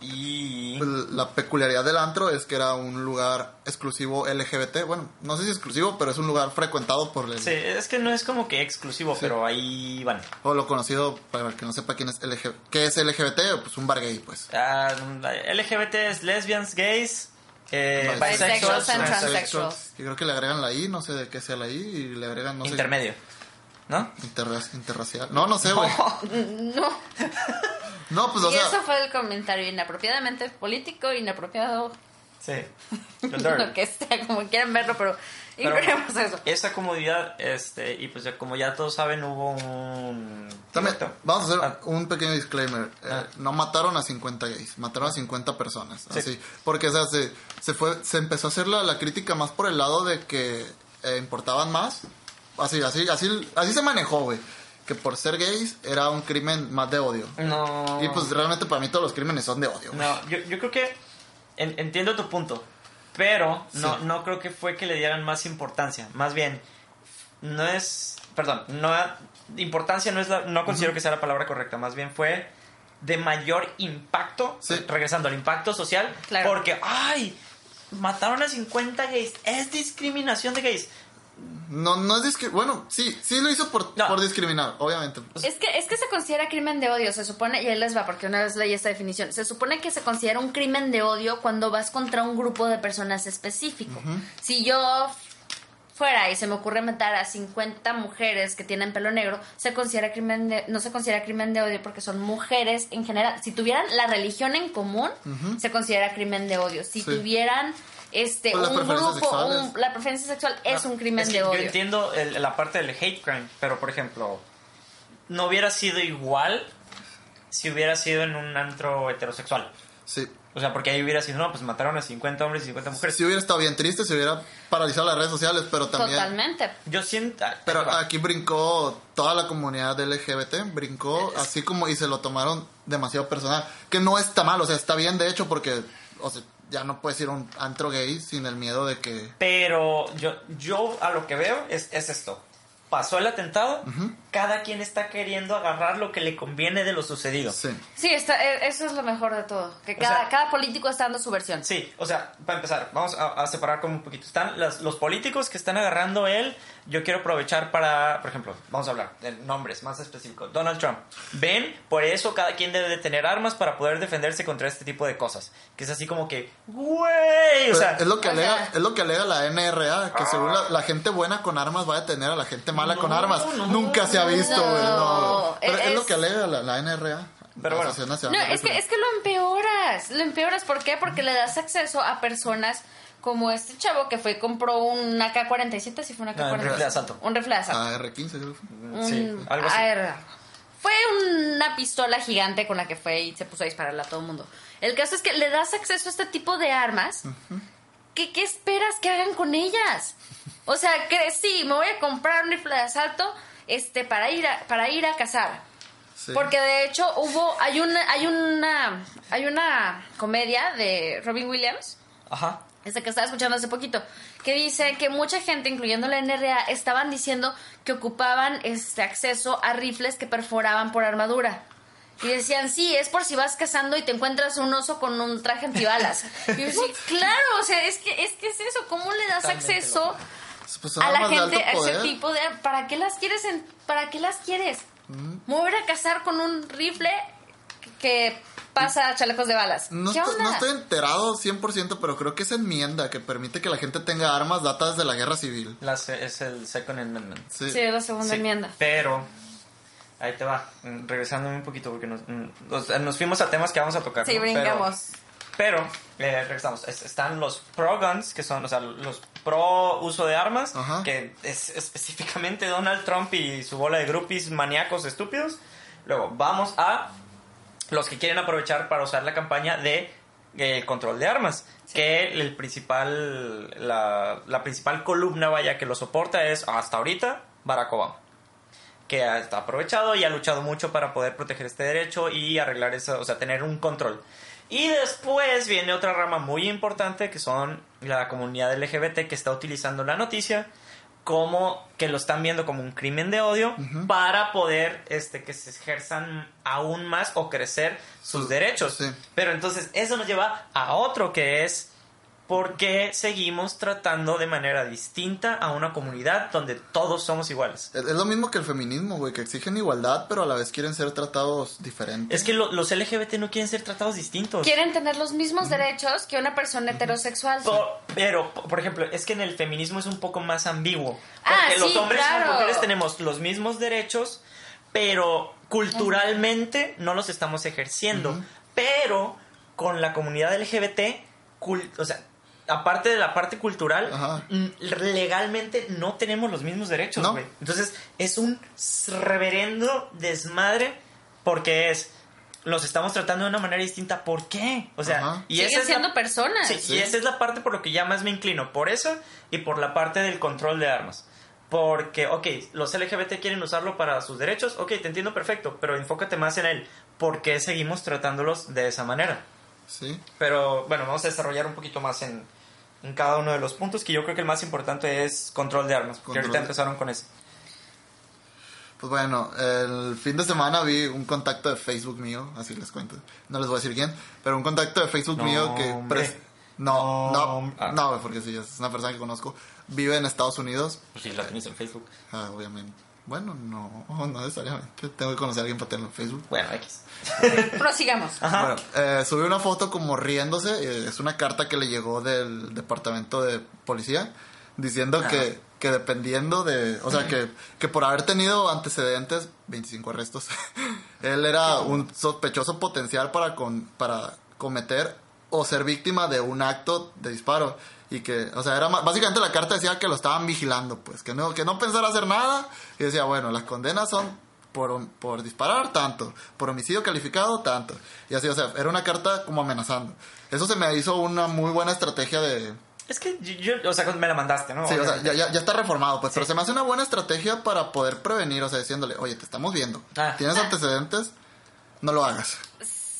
Y... Pues, la peculiaridad del antro es que era un lugar exclusivo LGBT. Bueno, no sé si exclusivo, pero es un lugar frecuentado por el... Sí, es que no es como que exclusivo, pero ahí van. O lo conocido, para el que no sepa quién es LG, qué es LGBT, pues un bar gay, pues. Ah, LGBT es lesbians, gays, eh, Bisexuals bisexuals, and transsexuals. Y creo que le agregan la I, no sé de qué sea la I, y le agregan, no sé... intermedio. ¿No? Interra- interracial. No, no sé, güey. [laughs] No. No, pues o y sea... eso fue el comentario inapropiadamente político, inapropiado, Sí. [laughs] lo que sea, como quieran verlo, pero, Pero ignoremos eso. esa comodidad, este, y pues ya como ya todos saben, hubo un... También, vamos a hacer Ah. un pequeño disclaimer. Eh, Ah. no mataron a 50 gays, mataron a 50 personas. Sí. Así. Porque, o sea, se, se, fue, se empezó a hacer la, la crítica más por el lado de que eh, importaban más. Así, así, así, así se manejó, güey. Que por ser gays era un crimen más de odio. No. Y pues realmente para mí todos los crímenes son de odio. güey. No, yo, yo creo que en- entiendo tu punto, pero no, Sí. no creo que fue que le dieran más importancia. Más bien, no es, perdón, no importancia no es la, no considero que sea la palabra correcta. Más bien fue de mayor impacto, Sí. regresando al impacto social, Claro. porque ay, mataron a 50 gays, es discriminación de gays. No, no es Bueno, sí, sí lo hizo por, No. por discriminar, obviamente. Es que, es que se considera crimen de odio, se supone, y ahí les va, porque una vez leí esta definición, se supone que se considera un crimen de odio cuando vas contra un grupo de personas específico. Si yo fuera y se me ocurre matar a 50 mujeres que tienen pelo negro, se considera crimen de, no se considera crimen de odio porque son mujeres en general. Si tuvieran la religión en común, se considera crimen de odio. Si Sí. tuvieran este Pues un grupo, sexuales. un- la preferencia sexual es No, un crimen es que de odio. Yo entiendo el- la parte del hate crime, pero por ejemplo, no hubiera sido igual si hubiera sido en un antro heterosexual. Sí. O sea, porque ahí hubiera sido, no, pues mataron a 50 hombres y 50 mujeres. Si hubiera estado bien triste, se hubiera paralizado las redes sociales, pero también... Totalmente. Yo siento... ah, Pero aquí brincó toda la comunidad LGBT, brincó así como y se lo tomaron demasiado personal. Que no está mal, o sea, está bien de hecho porque o sea, ya no puedes ir a un antro gay sin el miedo de que... Pero yo, yo a lo que veo es, es esto. Pasó el atentado, cada quien está queriendo agarrar lo que le conviene de lo sucedido. Sí. Sí, está, e- eso es lo mejor de todo. Que cada, sea- cada político está dando su versión. Sí, o sea, para empezar, vamos a, a separar como un poquito. Están las- los políticos que están agarrando él. Yo quiero aprovechar para, por ejemplo, vamos a hablar de nombres más específicos. Donald Trump. Ven, por eso cada quien debe de tener armas para poder defenderse contra este tipo de cosas. Que es así como que, güey, o sea, es lo que alega, sea- es lo que alega la NRA, que según la, la gente buena con armas va a detener a la gente mala con No, armas. no, Nunca se ha visto, no. güey. No, Pero es, Es- lo que alega la, la NRA. Pero la bueno. No, es que, es que lo empeoras. Lo empeoras. ¿Por qué? Porque le das acceso a personas como este chavo que fue y compró un AK-47. Si fue un No, AK-47. un rifle de asalto. Un rifle de asalto. AR-15, creo que fue. sí, Un algo así. AR. Fue una pistola gigante con la que fue y se puso a dispararle a todo el mundo. El caso es que le das acceso a este tipo de armas. ¿Qué, qué esperas que hagan con ellas? O sea, que sí, me voy a comprar un rifle de asalto este, para, ir a, para ir a cazar. Sí. Porque de hecho hubo, hay una, hay una, hay una comedia de Robin Williams Ajá. este que estaba escuchando hace poquito, que dice que mucha gente, incluyendo la NRA, estaban diciendo que ocupaban este acceso a rifles que perforaban por armadura. Y decían, sí, es por si vas cazando y te encuentras un oso con un traje antibalas. [laughs] Y yo decía, claro, o sea, es que, es que es eso, ¿cómo le das Totalmente acceso Pues son a la de gente a ese tipo de... ¿Para qué las quieres? En, ¿Para qué las quieres? Mover a cazar con un rifle que pasa chalecos de balas. No ¿Qué estoy, onda? no estoy enterado 100%, pero creo que esa enmienda que permite que la gente tenga armas data desde la guerra civil. Las- es el Second Amendment. Sí. Sí, es la segunda Sí, enmienda. Pero, ahí te va, mm, regresándome un poquito, porque nos, mm, o sea, nos fuimos a temas que vamos a tocar. Sí, ¿no? Brincamos. Pero, eh, regresamos. Es- están los pro guns, que son, o sea, los pro uso de armas, Ajá. que es específicamente Donald Trump y su bola de groupies maníacos estúpidos. Luego, vamos a los que quieren aprovechar para usar la campaña de eh, control de armas. Que el principal, la, la principal columna, vaya, que lo soporta es, hasta ahorita, Barack Obama que ha está aprovechado y ha luchado mucho para poder proteger este derecho y arreglar eso, o sea, tener un control. Y después viene otra rama muy importante que son la comunidad LGBT que está utilizando la noticia como que lo están viendo como un crimen de odio para poder este que se ejerzan aún más o crecer sus derechos. sí. Pero entonces eso nos lleva a otro que es por qué seguimos tratando de manera distinta a una comunidad donde todos somos iguales. Es, es lo mismo que el feminismo, güey, que exigen igualdad, pero a la vez quieren ser tratados diferentes. Es que lo- los LGBT no quieren ser tratados distintos. Quieren tener los mismos derechos que una persona heterosexual. Por- pero, po- por ejemplo, es que en el feminismo es un poco más ambiguo. Porque Ah, los sí, hombres y las mujeres tenemos los mismos derechos, pero culturalmente no los estamos ejerciendo. Pero con la comunidad LGBT, o sea, aparte de la parte cultural, Ajá. mm, legalmente no tenemos los mismos derechos, No. güey. Entonces, es un reverendo desmadre porque es los estamos tratando de una manera distinta. ¿Por qué? O sea, Ajá. y Siguen esa es la- siendo personas. Sí, Sí. y esa es la parte por lo que ya más me inclino. Por eso y por la parte del control de armas. Porque, ok, los LGBT quieren usarlo para sus derechos. Ok, te entiendo perfecto. Pero enfócate más en el por qué seguimos tratándolos de esa manera. Sí. Pero bueno, vamos a desarrollar un poquito más en, en cada uno de los puntos. Que yo creo que el más importante es control de armas. Porque Control ahorita de- empezaron con ese. Pues bueno, el fin de semana vi un contacto de Facebook mío, así les cuento. No les voy a decir quién, pero un contacto de Facebook No, mío que... No, No, no. Ah. porque sí, es una persona que conozco. Vive en Estados Unidos, Pues sí, la tienes en Facebook. ah, obviamente. Bueno, no, [laughs] no necesariamente. Tengo que conocer a alguien para tenerlo en Facebook. Bueno, X. [laughs] Prosigamos. Ajá. Bueno, eh, subió una foto como riéndose. eh, es una carta que le llegó del departamento de policía diciendo Ajá. que, que dependiendo de. O sea, que, que por haber tenido antecedentes, 25 arrestos, [laughs] él era un sospechoso potencial para, con, para cometer o ser víctima de un acto de disparo. Y que, o sea, era básicamente la carta decía que lo estaban vigilando, pues, que no, que no pensara hacer nada. Y decía, bueno, las condenas son por, por disparar tanto, por homicidio calificado tanto. Y así, o sea, era una carta como amenazando. Eso se me hizo una muy buena estrategia de... Es que yo, yo- o sea, me la mandaste, ¿no? Sí, o sea, ya, ya, está reformado, pues, pero Sí. se me hace una buena estrategia para poder prevenir, o sea, diciéndole, oye, te estamos viendo, Ah. tienes antecedentes, no lo hagas.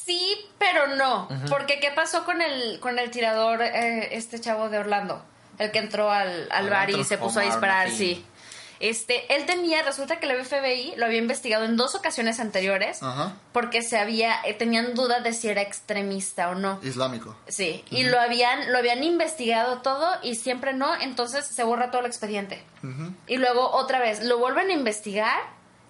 Sí, pero no. Porque ¿qué pasó con el, con el tirador, eh, este chavo de Orlando? El que entró al, al bar y se puso a disparar, sí. Este, él tenía, resulta que el FBI lo había investigado en dos ocasiones anteriores Ajá. porque se había, eh, tenían duda de si era extremista o no. Islámico. Sí, y lo habían, lo habían investigado todo y siempre no, entonces se borra todo el expediente. Ujú. Y luego otra vez, lo vuelven a investigar,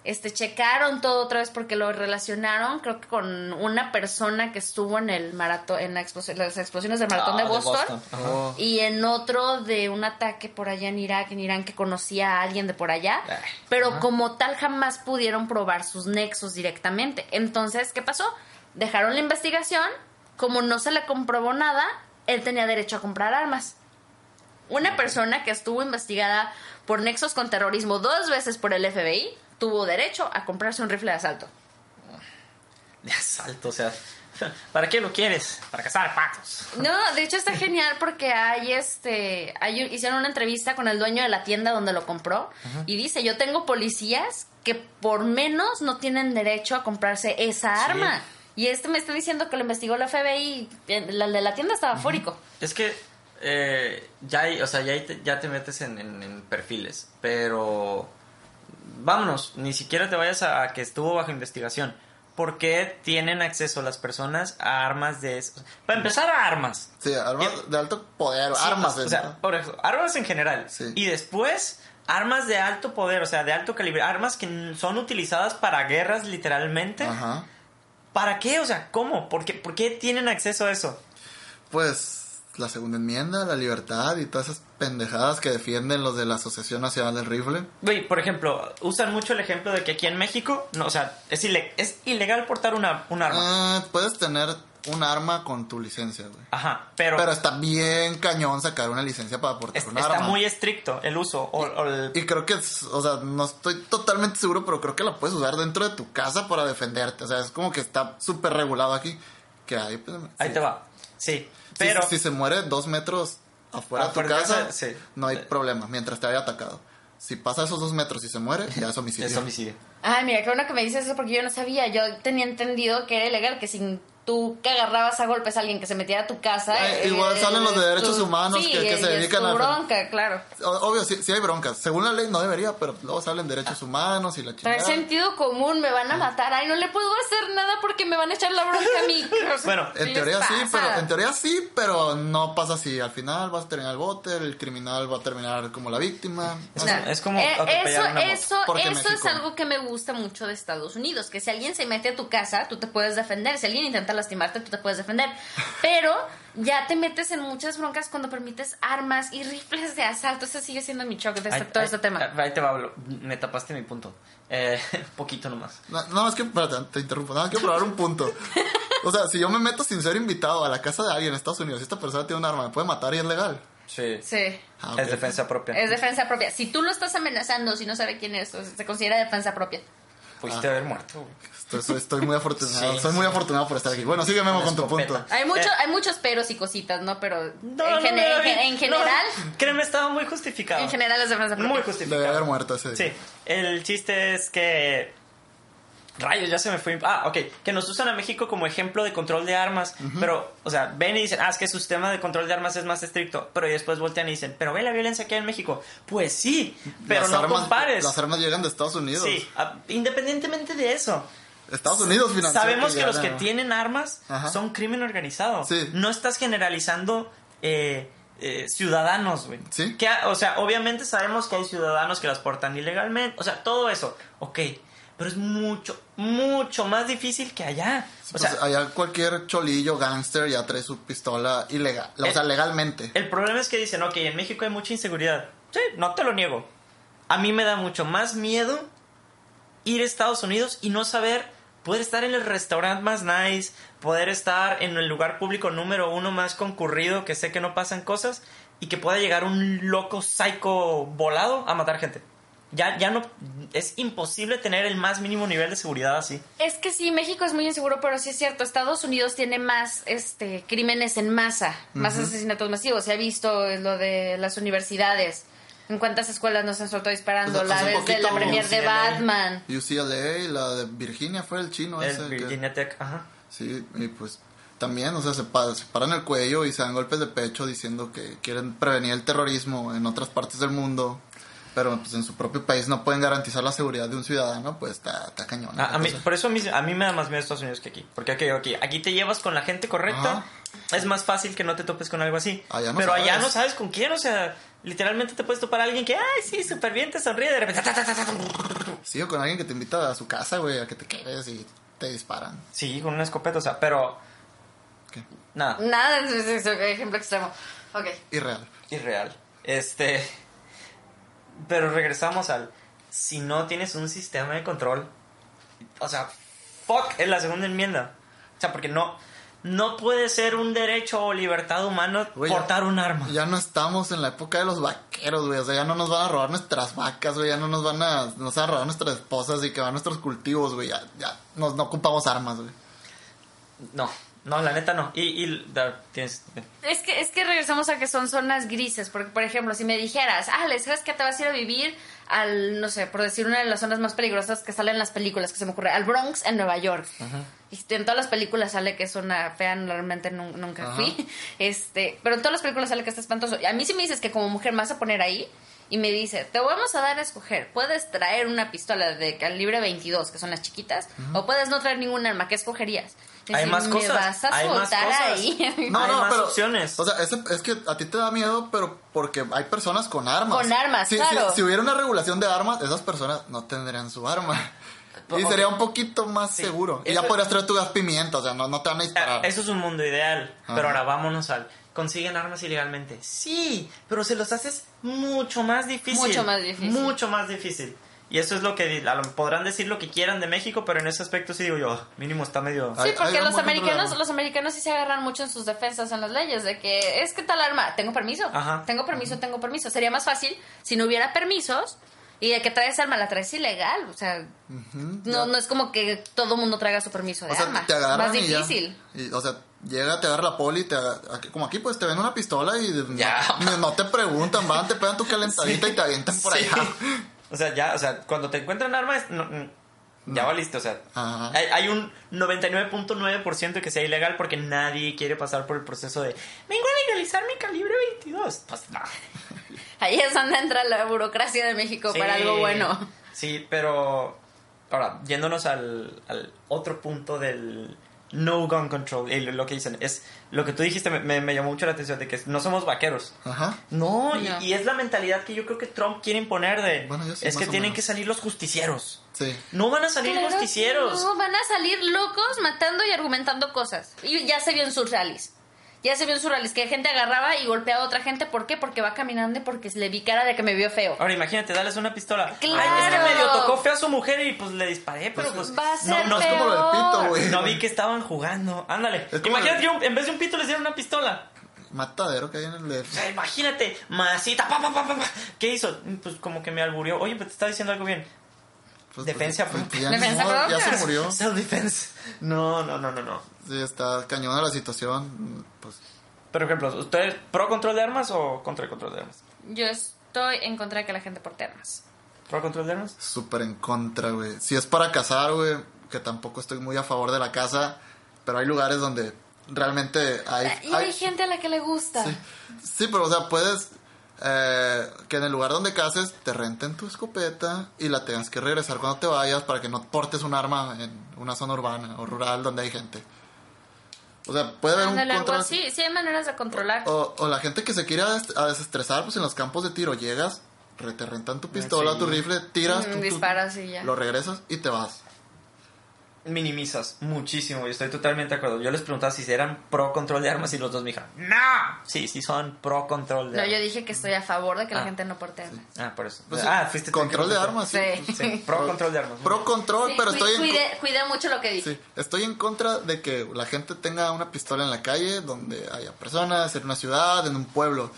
este, checaron todo otra vez porque lo relacionaron, creo que con una persona que estuvo en el maratón, en la explos- las explosiones del maratón Ah, de Boston. Ajá. Oh, Y en otro de un ataque por allá en Irak, en Irán, que conocía a alguien de por allá. Ay, Pero ajá. como tal jamás pudieron probar sus nexos directamente. Entonces, ¿qué pasó? Dejaron la investigación. Como no se le comprobó nada, él tenía derecho a comprar armas. Una persona que estuvo investigada por nexos con terrorismo dos veces por el FBI tuvo derecho a comprarse un rifle de asalto. De asalto, o sea. [laughs] ¿Para qué lo quieres? Para cazar patos. [laughs] No, de hecho está genial porque hay este, hay, hicieron una entrevista con el dueño de la tienda donde lo compró y dice, yo tengo policías que por menos no tienen derecho a comprarse esa Sí. arma. Y este me está diciendo que lo investigó la FBI, y la de la tienda estaba fórico. Es que eh, ya hay, o sea, ya, hay ya te metes en, en- en perfiles, pero vámonos, ni siquiera te vayas a, a que estuvo bajo investigación. ¿Por qué tienen acceso las personas a armas de eso? Para empezar a armas. Sí, armas de alto poder, Sí, armas. O sea, por eso, armas en general. Sí. Y después, armas de alto poder, o sea, de alto calibre. Armas que son utilizadas para guerras literalmente. Ajá. ¿Para qué? O sea, ¿cómo? ¿Por qué, ¿Por qué tienen acceso a eso? Pues la segunda enmienda, la libertad y todas esas pendejadas que defienden los de la Asociación Nacional del Rifle. Güey, por ejemplo, usan mucho el ejemplo de que aquí en México, no, o sea, es, ile- es ilegal portar una, un arma. Ah, puedes tener un arma con tu licencia, güey. Ajá, pero, Pero está bien cañón sacar una licencia para portar es- un está arma. muy estricto el uso. O, o el- Y creo que, o sea, no estoy totalmente seguro, pero creo que la puedes usar dentro de tu casa para defenderte. O sea, es como que está súper regulado aquí. Que hay, pues, ahí sí. te va. Sí, pero... Si, se muere dos metros afuera de tu casa, casa, sí. no hay problema, mientras te haya atacado. Si pasa esos dos metros y se muere, ya es homicidio. Es homicidio. Ay, mira, qué bueno que me dices eso porque yo no sabía. Yo tenía entendido que era ilegal, que si tú que agarrabas a golpes a alguien que se metiera a tu casa. Eh, igual salen los de derechos tu- humanos sí, que- que y se es dedican a- bronca, claro. Obvio, sí, sí hay broncas. Según la ley no debería, pero luego salen derechos humanos y la Trae chingada. sentido común, me van a matar. Ay, no le puedo hacer nada porque me van a echar la bronca a mí. [laughs] Bueno, ¿qué En teoría sí, pero en teoría sí, pero no pasa así. Al final vas a terminar el bote, el criminal va a terminar como la víctima. Es O como- sea, es como Eh, eso, una eso, eso es algo que me gusta mucho de Estados Unidos, que si alguien se mete a tu casa, tú te puedes defender. Si alguien intenta lastimarte, tú te puedes defender. Pero ya te metes en muchas broncas cuando permites armas y rifles de asalto. Ese sigue siendo mi choque de este- todo este tema. Ahí te va, me tapaste mi punto. Eh, [laughs] poquito nomás. no, no, es que, espérate, te interrumpo. Nada, más quiero probar un punto. O sea, si yo me meto sin ser invitado a la casa de alguien en Estados Unidos y esta persona tiene un arma, ¿me puede matar y es legal? Sí. Sí. Ah. Es defensa propia. Es defensa propia. Si tú lo estás amenazando, si no sabe quién es, se considera defensa propia. Pudiste haber muerto, güey. Estoy, estoy muy afortunado. Sí, soy muy sí. afortunado por estar aquí. Bueno, sigue Memo con tu punto. Hay, mucho, Eh. hay muchos peros y cositas, ¿no? Pero No, en, no, no, en general, créeme, estaba muy justificado. en general defensa propia. Muy Debe justificado. haber muerto ese. Sí, el chiste es que... Rayos, ya se me fue. Ah, ok. Que nos usan a México como ejemplo de control de armas. Pero, o sea, ven y dicen, ah, es que su sistema de control de armas es más estricto. Pero después voltean y dicen, pero ve la violencia que hay en México. Pues sí, pero Las no armas, compares. Las armas llegan de Estados Unidos. Sí, a- independientemente de eso. Estados Unidos financia Sabemos que los que tienen armas Ajá. son crimen organizado. Sí. No estás generalizando eh, eh, ciudadanos, güey. Sí. Que, o sea, obviamente sabemos que hay ciudadanos que las portan ilegalmente. O sea, todo eso. Ok. Pero es mucho, mucho más difícil que allá. O Pues sea, allá cualquier cholillo, gángster, ya trae su pistola ilegal. O Eh, sea, legalmente. el problema es que dicen, ok, en México hay mucha inseguridad. Sí, no te lo niego. A mí me da mucho más miedo ir a Estados Unidos y no saber, poder estar en el restaurante más nice, poder estar en el lugar público número uno más concurrido, que sé que no pasan cosas, y que pueda llegar un loco psycho volado a matar gente. Ya, ya no, es imposible tener el más mínimo nivel de seguridad así. Es que sí, México es muy inseguro, pero sí es cierto, Estados Unidos tiene más este crímenes en masa, más asesinatos masivos. Se ha visto lo de las universidades. ¿En cuántas escuelas nos han soltado disparando? Pues, la vez de la premier de UCLA. Batman. UCLA, la de Virginia fue el chino ese. Que- Virginia Tech, ajá. Sí, y pues también, o sea, se, pa- se paran el cuello y se dan golpes de pecho diciendo que quieren prevenir el terrorismo en otras partes del mundo. Pero pues en su propio país no pueden garantizar la seguridad de un ciudadano, pues está, está cañón. A, a mí, Entonces, por eso a mí, a mí me da más miedo Estados Unidos que aquí. Porque aquí, aquí, aquí te llevas con la gente correcta. Es más fácil que no te topes con algo así. Allá no Pero allá no sabes con quién. O sea, literalmente te puedes topar a alguien que, ay, sí, súper bien, te sonríe. De repente, ta, ta, ta, ta, ta. Sí, o con alguien que te invita a su casa, güey, a que te quedes y te disparan. Sí, con una escopeta. O sea, pero ¿Qué? nada, Nada, es, [laughs] es- es un ejemplo extremo. Ok. Irreal. irreal. Este. Pero regresamos al. Si no tienes un sistema de control. O sea, fuck, es la segunda enmienda. O sea, porque no. No puede ser un derecho o libertad humano Güey, ya- portar un arma. Ya no estamos en la época de los vaqueros, güey. O sea, ya no nos van a robar nuestras vacas, güey. Ya no nos van a, nos van a robar nuestras esposas y que van nuestros cultivos, güey. Ya, ya nos, no ocupamos armas, güey. No, no, la neta no. Y, y da- tienes. Es que, es que regresamos a que son zonas grises, porque por ejemplo, si me dijeras, ah, ¿les sabes que te vas a ir a vivir al, no sé, por decir una de las zonas más peligrosas que salen en las películas, que se me ocurre, al Bronx en Nueva York? Y en todas las películas sale que es una fea, realmente nun- nunca fui, [laughs] este, pero en todas las películas sale que está espantoso. Y a mí si me dices que como mujer me vas a poner ahí, y me dice, te vamos a dar a escoger, puedes traer una pistola de calibre 22, que son las chiquitas, o puedes no traer ningún arma, ¿qué escogerías? Y Hay si más me cosas, vas a hay más soltar cosas. ahí. No, [laughs] Hay no, más pero. opciones. O sea, ese- es que a ti te da miedo, pero porque hay personas con armas. Con armas, Si- claro. Si, si hubiera una regulación de armas, esas personas no tendrían su arma. [laughs] Y sería un poquito más Sí. seguro. Y Eso- ya podrías traer tu gas pimienta, o sea, no, no te van a disparar. Eso es un mundo ideal. Ajá. Pero ahora vámonos al. ¿Consiguen armas ilegalmente? Sí, pero se los haces mucho más difícil. Mucho más difícil. Mucho más difícil. Y eso es lo que di- a lo- podrán decir lo que quieran de México, pero en ese aspecto sí digo yo, "Ah, mínimo está medio. Hay- Sí, porque hay los americanos, problema. los americanos sí se agarran mucho en sus defensas en las leyes, de que es que tal arma, tengo permiso, Ajá. tengo permiso, tengo permiso. Sería más fácil si no hubiera permisos y de que traes arma, la traes ilegal, o sea, no, no es como que todo mundo traiga su permiso de O sea, arma. te agarran más y ya. difícil. Y, o sea, llega, te agarra la poli, te agarra- como aquí, pues te ven una pistola y no- Ya. no, no te preguntan, van, te pegan tu [laughs] calentadita y te avientan por Sí. allá. O sea, ya, o sea, cuando te encuentran armas, no, ya valiste, o sea, Ajá. hay, hay un 99.9% que sea ilegal porque nadie quiere pasar por el proceso de vengo a legalizar mi calibre 22. Pues no. [laughs] Ahí es donde entra la burocracia de México para Sí. algo bueno. Sí, pero ahora, yéndonos al, al otro punto del no gun control, y lo que dicen, es lo que tú dijiste me, me- me llamó mucho la atención de que no somos vaqueros. Ajá. No, y- No. Y, es la mentalidad que yo creo que Trump quiere imponer de Bueno, yo sí, es que tienen menos. que salir los justicieros. Sí. No van a salir Claro justicieros. No, van a salir locos matando y argumentando cosas. Y ya se vio en sus rallies. Ya se vio rallies que gente agarraba y golpeaba a otra gente. ¿Por qué? Porque va caminando y porque le vi cara de que me vio feo. Ahora imagínate, darles una pistola. Claro. Ay, es que medio tocó feo a su mujer y pues le disparé, pero pues Va a ser no, no, Es como lo del pito, güey. no vi que estaban jugando. Ándale. Imagínate, el- yo, en vez de un pito les dieron una pistola. Matadero que hay en el O sea, imagínate, masita, pa, pa, pa, pa, pa. ¿Qué hizo? Pues como que me alburió. Oye, pero te estaba diciendo algo bien. Pues, Defensa pues, propia. Defensa modo, ya se murió. Self-defense. No, no, no, no, no. Sí, está cañona la situación. Pues Por ejemplo, ¿usted pro control de armas o contra el control de armas? Yo estoy en contra de que la gente porte armas. ¿Pro control de armas? súper en contra, güey. Si es para cazar, güey, que tampoco estoy muy a favor de la caza, pero hay lugares donde realmente hay... y hay gente a la que le gusta. Sí, sí, pero o sea, puedes... eh, que en el lugar donde cases te renten tu escopeta y la tengas que regresar cuando te vayas para que no portes un arma en una zona urbana o rural donde hay gente. O sea, puede haber un control así. Sí, hay maneras de controlar. O, o la gente que se quiere a des- a desestresar, pues en los campos de tiro llegas, re- te rentan tu pistola, Sí. tu rifle, tiras, Mm, tú- tú- disparas y ya. lo regresas y te vas. Minimizas muchísimo y estoy totalmente de acuerdo. Yo les preguntaba si eran pro control de armas y los dos me dijeron, ¡No! Sí, sí son pro control de No, armas. yo dije que estoy a favor de que la Ah. gente no porte armas. Ah, por eso. Pues sí, ah, fuiste control de armas, sí. Sí. Sí, pro control de armas. Pro control, Sí, pero estoy en, co- cuidé, cuidé mucho lo que dije. sí, estoy en contra de que la gente tenga una pistola en la calle donde haya personas, en una ciudad, en un pueblo.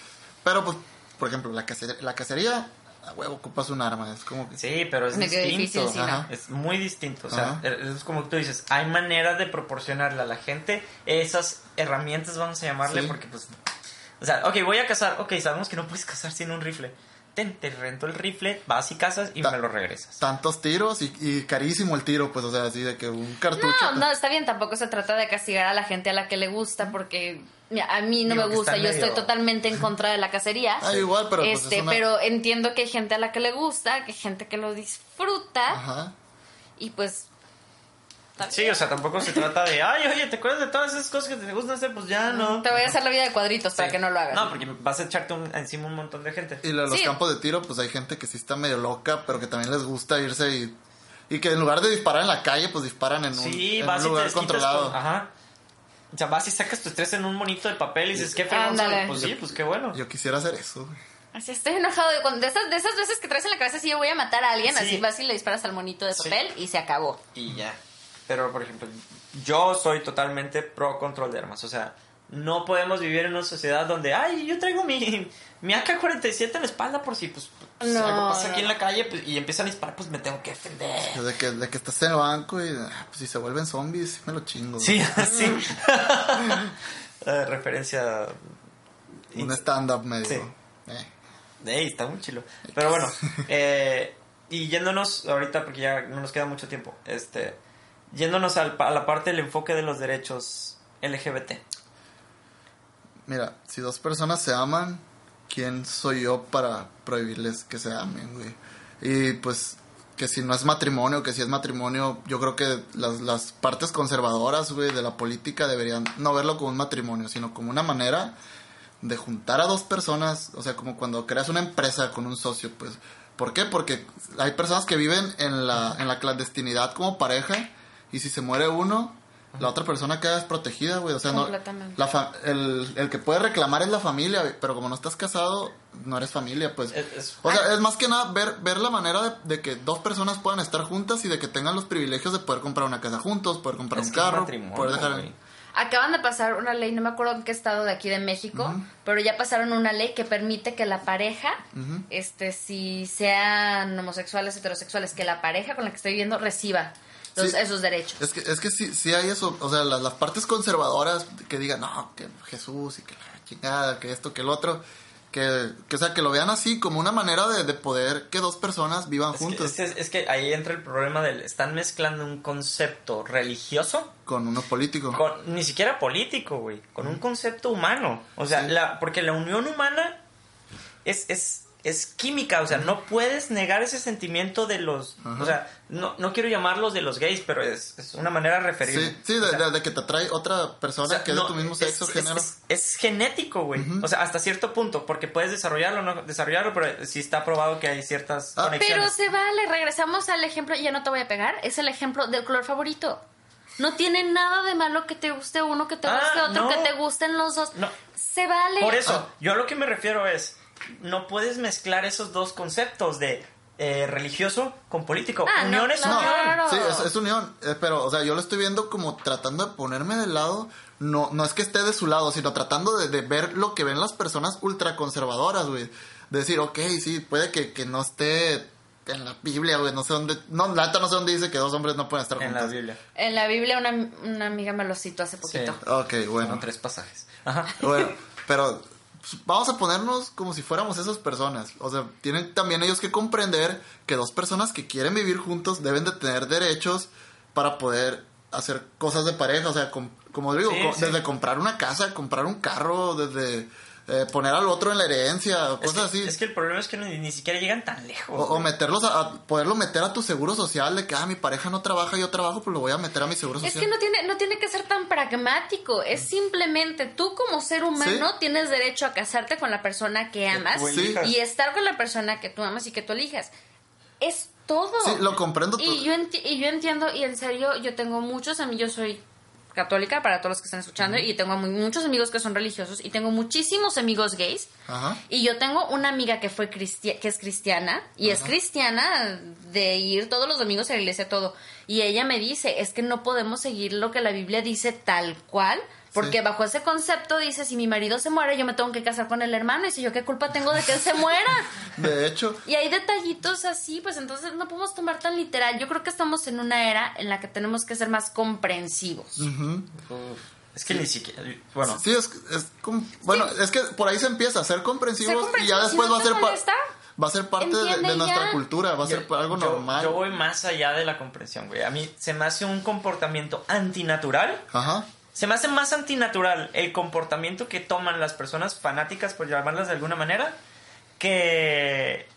Pero pues, por ejemplo, la cacería, la cacería a huevo ocupas un arma, es como que... Sí, pero es distinto. difícil, sí, no. Ajá. Es muy distinto. O sea, Ajá. es como tú dices, hay maneras de proporcionarle a la gente esas herramientas, vamos a llamarle, Sí. porque pues... O sea, ok, voy a cazar. Ok, sabemos que no puedes cazar sin un rifle. Ten, te rento el rifle, vas y cazas y Ta- me lo regresas. Tantos tiros y, y carísimo el tiro, pues, o sea, así de que un cartucho... No, no, está bien, tampoco se trata de castigar a la gente a la que le gusta, porque a mí no Digo me gusta, yo medio- estoy totalmente en contra de la cacería. Ah, igual, pero pues, este, es una- pero entiendo que hay gente a la que le gusta, que hay gente que lo disfruta, Ajá. y pues... Sí, o sea, tampoco se trata de, ay, oye, ¿te acuerdas de todas esas cosas que te gustan hacer? Pues ya no. Te voy a hacer la vida de cuadritos para que no lo hagas. No, porque vas a echarte un- encima un montón de gente. Y lo de los Sí. campos de tiro, pues hay gente que sí está medio loca, pero que también les gusta irse y, y que en lugar de disparar en la calle, pues disparan en un, en vas un lugar controlado. con- Ajá. O sea, vas y sacas tu estrés en un monito de papel y dices, qué fregón soy. Pues sí, pues qué bueno. Yo quisiera hacer eso. güey. Así estoy enojado de, cuando, de, esas, de esas veces que traes en la cabeza, si yo voy a matar a alguien, Sí. así vas y le disparas al monito de Sí. papel y se acabó. Y ya. Pero, por ejemplo, yo soy totalmente pro control de armas. O sea, no podemos vivir en una sociedad donde, ay, yo traigo mi, mi AK-47 en la espalda por si, pues, pues, No, algo pasa no. aquí en la calle pues, y empiezan a disparar, pues me tengo que defender. De que, de que estás en el banco y ah, pues, si se vuelven zombies, sí me lo chingo. Sí, [laughs] [laughs] sí. [laughs] Eh, referencia. Un stand-up medio. Sí. eh. Ey, está muy chilo. Pero bueno, eh, y yéndonos ahorita, porque ya no nos queda mucho tiempo, este, yéndonos al- a la parte del enfoque de los derechos LGBT. Mira, si dos personas se aman, ¿quién soy yo para prohibirles que se amen, güey? Y pues que si no es matrimonio, que si es matrimonio, yo creo que las, las partes conservadoras, güey, de la política deberían no verlo como un matrimonio, sino como una manera de juntar a dos personas, o sea, como cuando creas una empresa con un socio, pues. ¿Por qué? Porque hay personas que viven en la, en la clandestinidad como pareja y si se muere uno, la otra persona queda desprotegida, güey. O sea, no, Completamente. la fa- el, el que puede reclamar es la familia, güey, pero como no estás casado, no eres familia, pues. Es- es- O sea, es más que nada ver, ver la manera de, de que dos personas puedan estar juntas y de que tengan los privilegios de poder comprar una casa juntos, poder comprar Es un carro, poder dejar... güey. Acaban de pasar una ley, no me acuerdo en qué estado de aquí de México, pero ya pasaron una ley que permite que la pareja, este, si sean homosexuales, heterosexuales, que la pareja con la que estoy viviendo reciba los- Sí. esos derechos. Es que, es que sí, sí hay eso, o sea, las, las partes conservadoras que digan, no, que Jesús y que la chingada, que esto, que el otro, Que, que, o sea, que lo vean así, como una manera de, de poder que dos personas vivan Es que, es, que, es que ahí entra el problema del... Están mezclando un concepto religioso Con uno político. con, ni siquiera político, güey, con un concepto humano. O sea, Sí. la, porque la unión humana es, es, es química, o sea, no puedes negar ese sentimiento de los... Ajá. O sea, no, no quiero llamarlos de los gays, pero es, es una manera de referirme. Sí, sí, de, O sea, de- de que te atrae otra persona o sea, que es no, de tu mismo sexo, es, género. Es, es genético, güey. O sea, hasta cierto punto, porque puedes desarrollarlo o no desarrollarlo, pero sí está probado que hay ciertas Ah, Pero conexiones. se vale, regresamos al ejemplo, ya no te voy a pegar, es el ejemplo del color favorito. No tiene nada de malo que te guste uno, que te Ah, guste otro, no. que te gusten los dos. No. Se vale. Por eso, Ah. yo a lo que me refiero es, no puedes mezclar esos dos conceptos de eh, religioso con político. Ah, no, unión es no, unión. Sí, es, es unión. eh, pero, o sea, yo lo estoy viendo como tratando de ponerme del lado. No, no es que esté de su lado, sino tratando de, de ver lo que ven las personas ultraconservadoras, güey. De decir, ok, sí, puede que, que no esté en la Biblia, güey. No sé dónde. No, la neta no sé dónde dice que dos hombres no pueden estar En la juntos. Biblia. En la Biblia una, una amiga me lo citó hace poquito. Sí. Ok, Bueno, bueno. tres pasajes. Ajá. Bueno, [laughs] pero vamos a ponernos como si fuéramos esas personas. O sea, tienen también ellos que comprender que dos personas que quieren vivir juntos deben de tener derechos para poder hacer cosas de pareja. O sea, com- como digo, Sí, co- sí. desde comprar una casa, comprar un carro, desde eh, poner al otro en la herencia, o Es cosas que, así. es que el problema es que ni, ni siquiera llegan tan lejos. O, meterlos a, a poderlo meter a tu seguro social de que ah, mi pareja no trabaja, yo trabajo, pues lo voy a meter a mi seguro Es social. que no tiene, no tiene que ser tan pragmático, es simplemente tú como ser humano Sí. tienes derecho a casarte con la persona que amas Sí. y estar con la persona que tú amas y que tú elijas. Es todo. Sí, lo comprendo todo. Y yo, enti- y yo entiendo, y en serio, yo tengo muchos amigos, yo soy católica para todos los que están escuchando, y tengo mu- muchos amigos que son religiosos, y tengo muchísimos amigos gays, Ajá. y yo tengo una amiga que fue cristia- que es cristiana, y es cristiana de ir todos los domingos a la iglesia, todo. Y ella me dice, es que no podemos seguir lo que la Biblia dice tal cual, porque Sí. bajo ese concepto dice, si mi marido se muere, yo me tengo que casar con el hermano, y si yo qué culpa tengo de que él se muera. [laughs] De hecho, Y hay detallitos así, pues entonces no podemos tomar tan literal. Yo creo que estamos en una era en la que tenemos que ser más comprensivos. Uf. Es que ni siquiera. Bueno, Sí, es, es como- bueno, es que por ahí se empieza a ser comprensivos, Ser y ya después si no va a ser molesta, va a ser parte de, nuestra cultura, va a ser algo yo- normal. Yo voy más allá de la comprensión, güey. A mí se me hace un comportamiento antinatural. Ajá. Se me hace más antinatural el comportamiento que toman las personas fanáticas, por llamarlas de alguna manera, que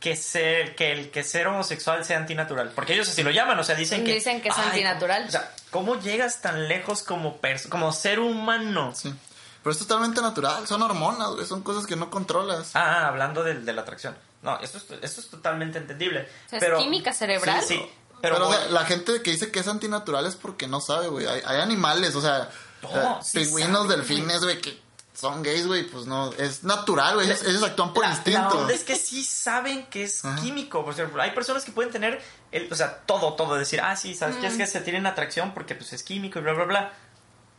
que ser que el que ser homosexual sea antinatural, porque ellos así lo llaman, o sea, dicen que Dicen que es Ay, antinatural. ¿cómo- o sea, ¿cómo llegas tan lejos como como ser humano? Sí. Pero es totalmente natural, son hormonas, son cosas que no controlas. Ah, ah, hablando de, de la atracción. No, esto es, esto es totalmente entendible. O sea, pero, es química cerebral. Sí, sí, pero, Pero, o sea, la gente que dice que es antinatural es porque no sabe, güey. Hay, hay animales, o sea, No, eh, sí pingüinos, delfines, güey, que son gays, güey, pues no, es natural, güey. Ellos, ellos actúan por la, la instinto. onda es que sí saben que es Ajá. químico. Por ejemplo, hay personas que pueden tener, el, o sea, todo, todo. Decir, ah, sí, ¿sabes qué? Es que se tienen atracción porque pues es químico y bla, bla, bla.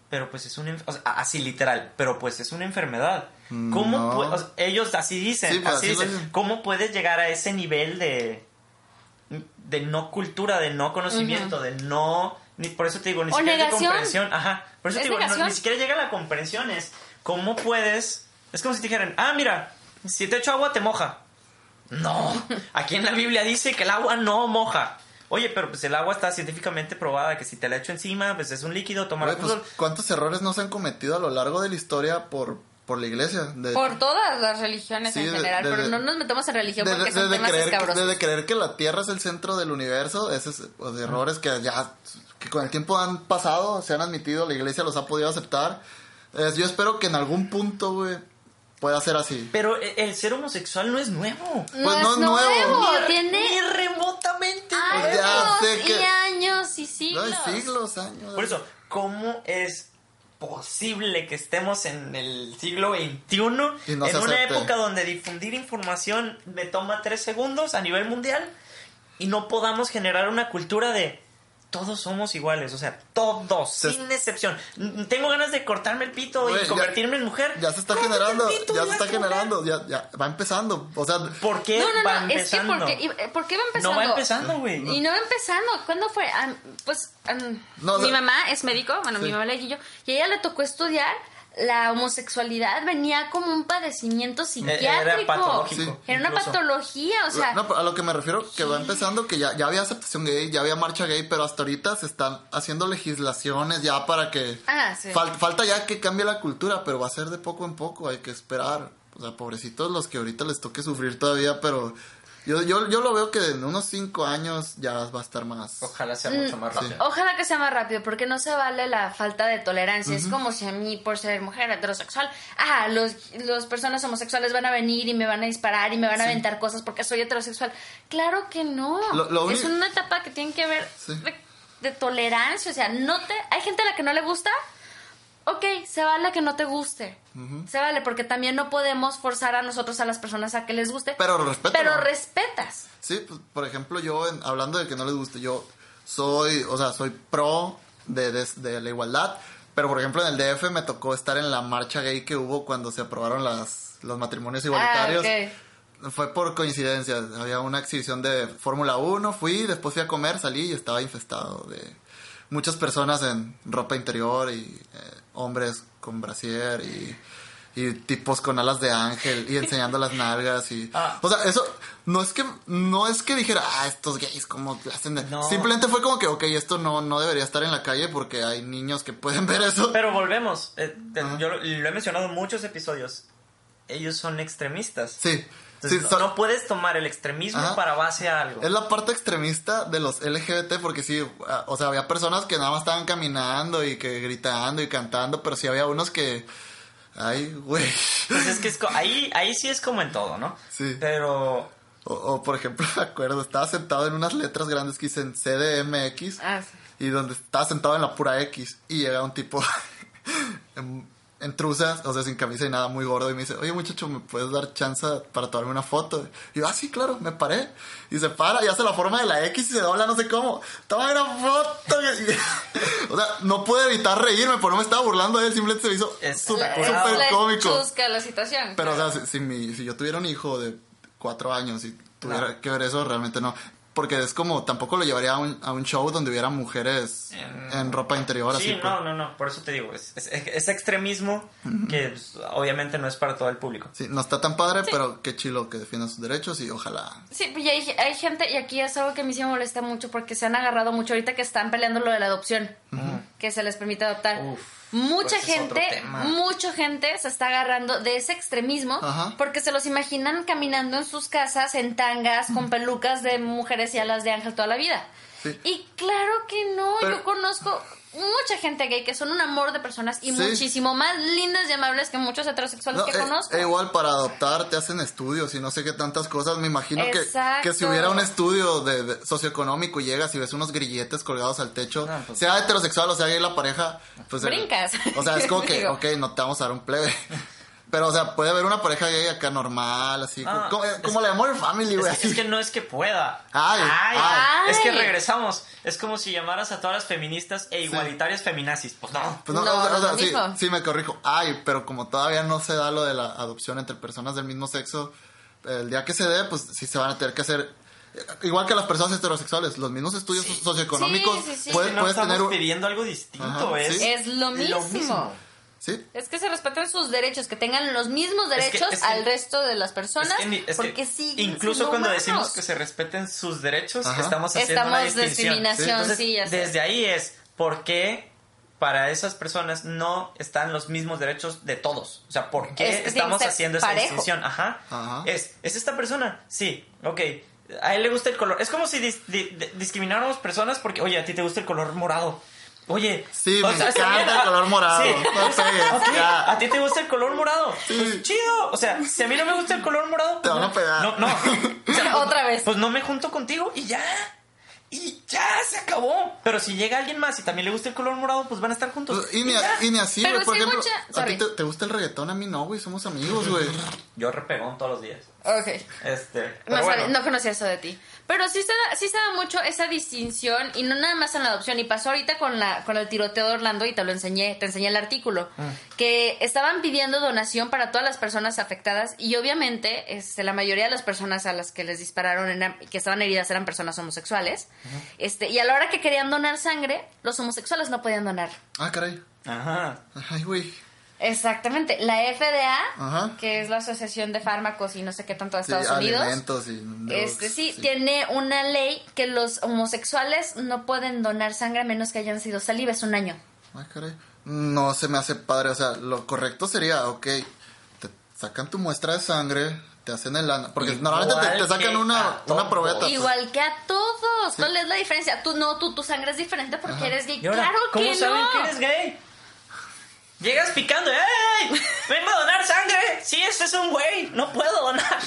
Pero pues es una... enf- o sea, así literal. Pero pues es una enfermedad. ¿Cómo No. pue- o sea, ellos así dicen, Sí, pues, así dicen. ¿Cómo puedes llegar a ese nivel de... De no cultura, de no conocimiento, de no... Ni, por eso te digo, ni O siquiera es de negación. comprensión. Ajá. Por eso te digo, no- negación. ni siquiera llega a la comprensión. Es cómo puedes... Es como si te dijeran, ah, mira, si te echo agua te moja. No, aquí en la Biblia dice que el agua no moja. Oye, pero pues el agua está científicamente probada que si te la echo encima, pues es un líquido, toma Güey, pues, ¿cuántos errores no se han cometido a lo largo de la historia por, por la iglesia? De, Por todas las religiones Sí, en general, de- pero de- no nos metemos en religión de- porque de- son de temas creer, que- escabrosos. de creer que la Tierra es el centro del universo, esos pues, errores que ya que con el tiempo han pasado, se han admitido, la iglesia los ha podido aceptar. Es- yo espero que en algún punto, güey, pueda ser así. Pero e- el ser homosexual no es nuevo. No Pues es no es nuevo. nuevo, Ni- tiene Ni remotamente años Pues ya sé y que- años y No, siglos. hay siglos, años. Por eso, ¿cómo es posible que estemos en el siglo XXI en una acepte. época donde difundir información me toma tres segundos a nivel mundial y no podamos generar una cultura de todos somos iguales, o sea, todos, Se- sin excepción. Tengo ganas de cortarme el pito y ya- convertirme en mujer. Ya se está generando, pito, ya se está generando, ya, ya va empezando. O sea, ¿Por qué No, no, va no, es que empezando? porque, ¿por qué va empezando? No va empezando, güey. Y no va empezando. ¿Cuándo fue? Ah, pues No, o mi mamá es médico, bueno, Sí. mi mamá le y yo, y a ella le tocó estudiar la homosexualidad venía como un padecimiento psiquiátrico. Era patológico. Sí. Era una incluso. patología, o sea, No, pero a lo que me refiero, que va empezando, que ya, ya había aceptación gay, ya había marcha gay, pero hasta ahorita se están haciendo legislaciones ya para que... Ah, sí. Fal- falta ya que cambie la cultura, pero va a ser de poco en poco, hay que esperar. O sea, pobrecitos los que ahorita les toque sufrir todavía, pero yo, yo, yo lo veo que en unos cinco años ya va a estar más... Ojalá sea Mm, mucho más rápido. Ojalá que sea más rápido, porque no se vale la falta de tolerancia. Es como si a mí, por ser mujer heterosexual, ah, los, los personas homosexuales van a venir y me van a disparar y me van a aventar cosas porque soy heterosexual. Claro que no. Lo- lo es una etapa que tiene que ver Sí. de, de tolerancia. O sea, no te. Hay gente a la que no le gusta. Ok, se vale que no te guste. Se vale, porque también no podemos forzar a nosotros a las personas a que les guste. Pero respeto. Pero respetas. Sí, pues, por ejemplo, yo, en- hablando de que no les guste, yo soy, o sea, soy pro de, de, de la igualdad, pero por ejemplo en el DF me tocó estar en la marcha gay que hubo cuando se aprobaron las, los matrimonios igualitarios. Ah, ok. Fue por coincidencia, había una exhibición de Fórmula 1, fui, después fui a comer, salí y estaba infestado de muchas personas en ropa interior y eh, hombres con brasier y, y tipos con alas de ángel y enseñando las nalgas y... Ah. O sea, eso no es que no es que dijera, ah, estos gays como hacen de... No. Simplemente fue como que, ok, esto no, no debería estar en la calle porque hay niños que pueden ver eso. Pero volvemos. eh, te- yo lo, lo he mencionado en muchos episodios. Ellos son extremistas. sí, Entonces, sí, no, puedes tomar el extremismo Ajá. para base a algo. Es la parte extremista de los LGBT porque sí, ah, o sea, había personas que nada más estaban caminando y que gritando y cantando, pero sí había unos que... Ay, güey. Pues es que es co- ahí, ahí sí es como en todo, ¿no? Sí. Pero O, o, por ejemplo, [laughs] me acuerdo, estaba sentado en unas letras grandes que dicen CDMX Ah, sí. y donde estaba sentado en la pura X y llega un tipo [laughs] en, truzas, o sea, sin camisa y nada, muy gordo y me dice, oye muchacho, ¿me puedes dar chance para tomarme una foto? Y yo, ah, sí, claro, me paré. Y se para y hace la forma de la X y se dobla no sé cómo. Toma una foto. [laughs] O sea, no pude evitar reírme, pero no me estaba burlando de él, simplemente se me hizo Es súper cómico. chusca la situación. Pero, o sea, si, si mi- si yo tuviera un hijo de cuatro años y tuviera No. que ver eso, realmente no. Porque es como, tampoco lo llevaría a un, a un show donde hubiera mujeres En- en ropa interior, sí, así. no, pues. no, no. Por eso te digo, es, es- es extremismo que pues, obviamente no es para todo el público. Sí, no está tan padre, pero qué chilo que defiendan sus derechos y ojalá. Sí, pues y hay, hay gente, y aquí es algo que a mí sí me molesta mucho porque se han agarrado mucho ahorita que están peleando lo de la adopción, que se les permite adoptar. Uf, mucha pues gente, mucha gente se está agarrando de ese extremismo Ajá. porque se los imaginan caminando en sus casas en tangas con pelucas de mujeres y alas de ángel toda la vida. Sí. Y claro que no, Pero- yo conozco mucha gente gay que son un amor de personas y Sí. muchísimo más lindas y amables que muchos heterosexuales No, que eh, conozco. eh, igual para adoptar te hacen estudios y no sé qué tantas cosas. Me imagino que, que si hubiera un estudio de, de socioeconómico y llegas y ves unos grilletes colgados al techo, No, pues- sea heterosexual o sea gay la pareja, pues... eh, Brincas. O sea, es como [laughs] que, ok, no te vamos a dar un plebe. Pero, o sea, puede haber una pareja gay acá normal, así, Ah, como, como la de Modern Family, Es güey. que, es que no es que pueda. Ay, ay. Es que regresamos. Es como si llamaras a todas las feministas e igualitarias feminazis. Pues no. Pues no, No, o sea, no o sea, es lo sí, mismo. sí me corrijo. Ay, pero como todavía no se da lo de la adopción entre personas del mismo sexo, el día que se dé, pues sí se van a tener que hacer. Igual que las personas heterosexuales, los mismos estudios socioeconómicos Sí, sí, sí. puedes, no puedes estamos tener un- pidiendo algo distinto. Ajá, es, sí. Es lo mismo. Sí, Es que se respeten sus derechos, que tengan los mismos Es que- derechos es que- al resto de las personas, Es que porque sí. incluso cuando decimos que se respeten sus derechos, Ajá. estamos haciendo una Estamos distinción. discriminación, Entonces, sí, ya sé. desde ahí es por qué para esas personas no están los mismos derechos de todos. O sea, ¿por qué estamos haciendo esa parejo. distinción? Ajá. Ajá. Es, ¿es esta persona? Sí, ok. A él le gusta el color. Es como si dis- di- di- discrimináramos personas porque, oye, a ti te gusta el color morado. Oye, Sí, me sea, está encanta bien, el color morado. sí, No. ¿A ti te gusta el color morado? Sí. Pues chido. O sea, si a mí no me gusta el color morado, Te pues van a pegar. No, no. O sea, [laughs] Otra vez. Pues no me junto contigo y ya. Y ya se acabó. Pero si llega alguien más y también le gusta el color morado, pues van a estar juntos. Pues, y, ni, y ni así, Pero güey. Por ejemplo, mucha- ¿a ti te gusta el reggaetón? A mí no, güey. Somos amigos, güey. Yo repegón todos los días. Ok. Este. No, bueno. no conocía eso de ti. Pero sí se, da, sí se da mucho esa distinción y no nada más en la adopción. Y pasó ahorita con, la, con el tiroteo de Orlando y te lo enseñé, te enseñé el artículo. Ah. Que estaban pidiendo donación para todas las personas afectadas y obviamente este, la mayoría de las personas a las que les dispararon, eran- que estaban heridas, eran personas homosexuales. este Y a la hora que querían donar sangre, los homosexuales no podían donar. Ah, caray. Ajá. Ay, güey. Exactamente. La FDA, Ajá. que es la Asociación de Fármacos y no sé qué tanto de Sí, Estados Unidos. alimentos y drugs, Este sí, tiene una ley que los homosexuales no pueden donar sangre a menos que hayan sido salives un año. Ay, caray. No se me hace padre. O sea, lo correcto sería, ok, te sacan tu muestra de sangre, te hacen el ana. Porque Igual normalmente te, te que sacan una, a una todos. probeta. Igual que a todos. ¿Cuál es la diferencia? Tú no, tú, tu sangre es diferente porque eres gay. ¿Y ahora, claro ¿Cómo que saben no. que eres gay? Llegas picando, ¡ey! ¡Vengo a donar sangre! Sí, este es un güey, no puedo donar.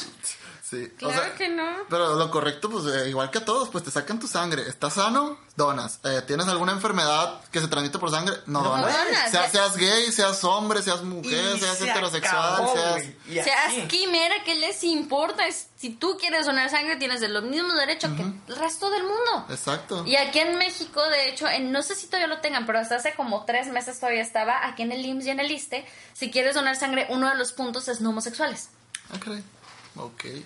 Sí, Claro que no. Pero lo correcto, pues eh, igual que a todos, pues te sacan tu sangre. ¿Estás sano? Donas. Eh, ¿Tienes alguna enfermedad que se transmite por sangre? No, No donas. donas. Sea- seas gay, seas hombre, seas mujer, Y seas se heterosexual, acabó, seas... Seas quimera, ¿qué les importa? Es- si tú quieres donar sangre, tienes el mismo derecho que el resto del mundo. Exacto. Y aquí en México, de hecho, en- no sé si todavía lo tengan, pero hasta hace como tres meses todavía estaba aquí en el IMSS y en el ISTE. Si quieres donar sangre, uno de los puntos es no homosexuales. Ah, caray.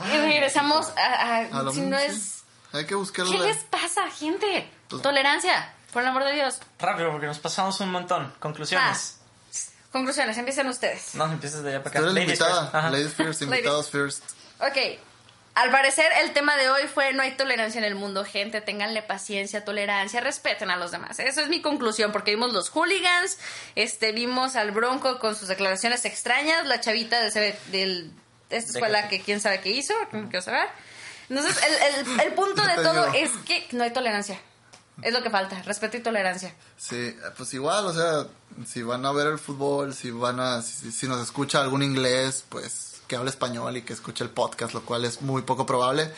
Ok. Y regresamos a, a- A lo si mismo, no sí. es... Hay que buscarlo. ¿Qué les pasa, gente? Pues- Tolerancia, por el amor de Dios. Rápido, porque nos pasamos un montón. Conclusiones. Conclusiones, empiecen ustedes. No, empiezas de allá para acá. Ladies invitada. first. Ladies first, invitados first. Ok. Al parecer, el tema de hoy fue no hay tolerancia en el mundo, gente. Ténganle paciencia, tolerancia, respeten a los demás. Eso es mi conclusión, porque vimos los hooligans, este, vimos al Bronco con sus declaraciones extrañas, la chavita de, del- de esta escuela que- quién sabe qué hizo, que no quiero saber. Entonces, el, el- el [laughs] punto de todo digo. es que no hay tolerancia. Es lo que falta, respeto y tolerancia. Sí, pues igual, o sea, si van a ver el fútbol, si van a, si, si nos escucha algún inglés, pues que hable español y que escuche el podcast, lo cual es muy poco probable,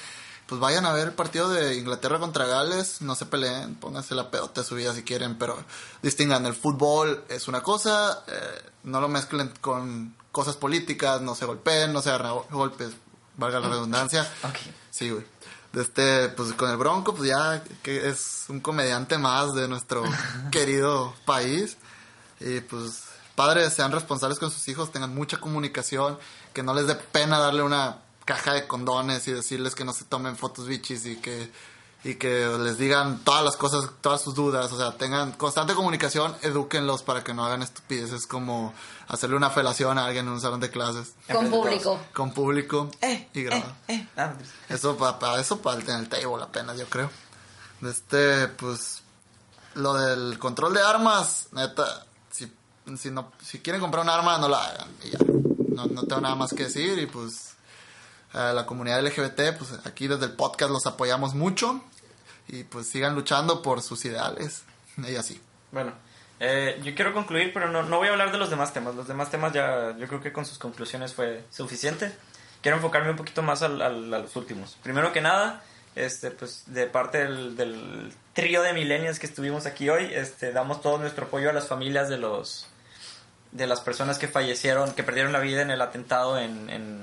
pues vayan a ver el partido de Inglaterra contra Gales, no se peleen, pónganse la pedota de su vida si quieren, pero distingan, el fútbol es una cosa, eh, no lo mezclen con cosas políticas, no se golpeen, no se agarren a golpes, valga la redundancia. Ok. Sí, güey. De este, pues con el Bronco, pues ya que es un comediante más de nuestro [laughs] querido país. Y pues, padres, sean responsables con sus hijos, tengan mucha comunicación, que no les dé pena darle una caja de condones y decirles que no se tomen fotos bichis y que, y que les digan todas las cosas, todas sus dudas. O sea, tengan constante comunicación, edúquenlos para que no hagan estupideces como hacerle una felación a alguien en un salón de clases Con público. con público Eh, y eh, grabado. eh. Ah, Eso para eso para el table apenas, yo creo. Este, pues, lo del control de armas, neta, si, si, no, si quieren comprar un arma, no la hagan. Y ya. No, no tengo nada más que decir y pues, a la comunidad LGBT, pues aquí desde el podcast los apoyamos mucho y pues sigan luchando por sus ideales y así. Bueno, eh, yo quiero concluir, pero no, no voy a hablar de los demás temas. Los demás temas ya, yo creo que con sus conclusiones fue suficiente. Quiero enfocarme un poquito más al- al- a los últimos. Primero que nada, este, pues de parte del, trío de millennials que estuvimos aquí hoy, este, damos todo nuestro apoyo a las familias de los de las personas que fallecieron, que perdieron la vida en el atentado en, en,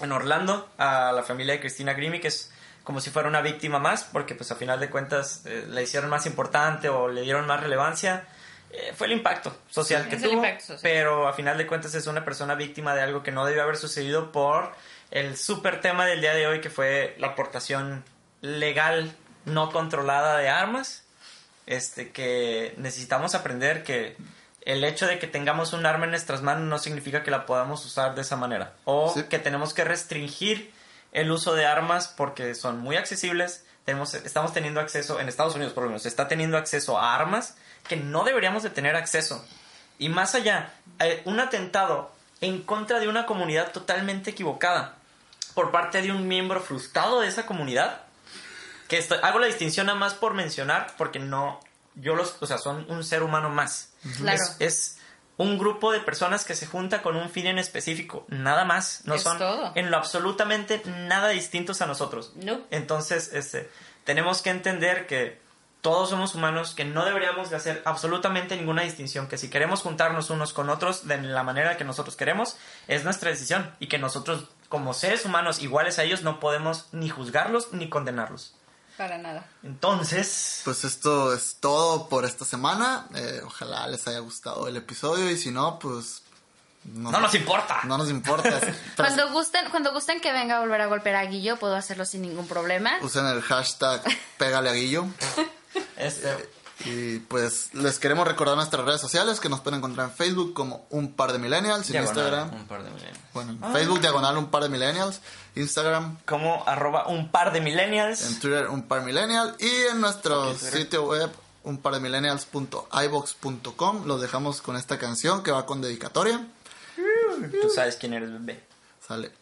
en Orlando, a la familia de Cristina Grimi, que es como si fuera una víctima más, porque pues a final de cuentas eh, la hicieron más importante o le dieron más relevancia. Eh, fue el impacto social que tuvo, impacto social. pero a final de cuentas es una persona víctima de algo que no debió haber sucedido por el súper tema del día de hoy, que fue la aportación legal no controlada de armas este, que necesitamos aprender que el hecho de que tengamos un arma en nuestras manos no significa que la podamos usar de esa manera. O Sí. que tenemos que restringir el uso de armas porque son muy accesibles. Tenemos, estamos teniendo acceso, en Estados Unidos por lo menos, está teniendo acceso a armas que no deberíamos de tener acceso. Y más allá, eh, un atentado en contra de una comunidad totalmente equivocada por parte de un miembro frustrado de esa comunidad que estoy, hago la distinción nada más por mencionar, porque no, yo los, o sea, son un ser humano más. Claro. Es, es un grupo de personas que se junta con un fin en específico, nada más. No Es son todo. en lo absolutamente nada distintos a nosotros. No. Entonces, este, tenemos que entender que todos somos humanos, que no deberíamos de hacer absolutamente ninguna distinción, que si queremos juntarnos unos con otros de la manera que nosotros queremos, es nuestra decisión y que nosotros como seres humanos iguales a ellos no podemos ni juzgarlos ni condenarlos. Para nada. Entonces, Pues esto es todo por esta semana. Eh, ojalá les haya gustado el episodio y si no, pues... no nos importa. No nos importa. Pero [laughs] Cuando gusten, cuando gusten que venga a volver a golpear a Guillo, puedo hacerlo sin ningún problema. usen el hashtag pégale a Guillo. [laughs] Este, Y pues les queremos recordar nuestras redes sociales que nos pueden encontrar en Facebook como un par de millennials, en Diagonal, Instagram, Un par de millennials. bueno, en Facebook diagonal un par de millennials, Instagram, Como arroba un par de millennials. en Twitter un par millennial y en nuestro sitio web un par de millennials.ibox.com los dejamos con esta canción que va con dedicatoria. Tú sabes quién eres, bebé. Sale.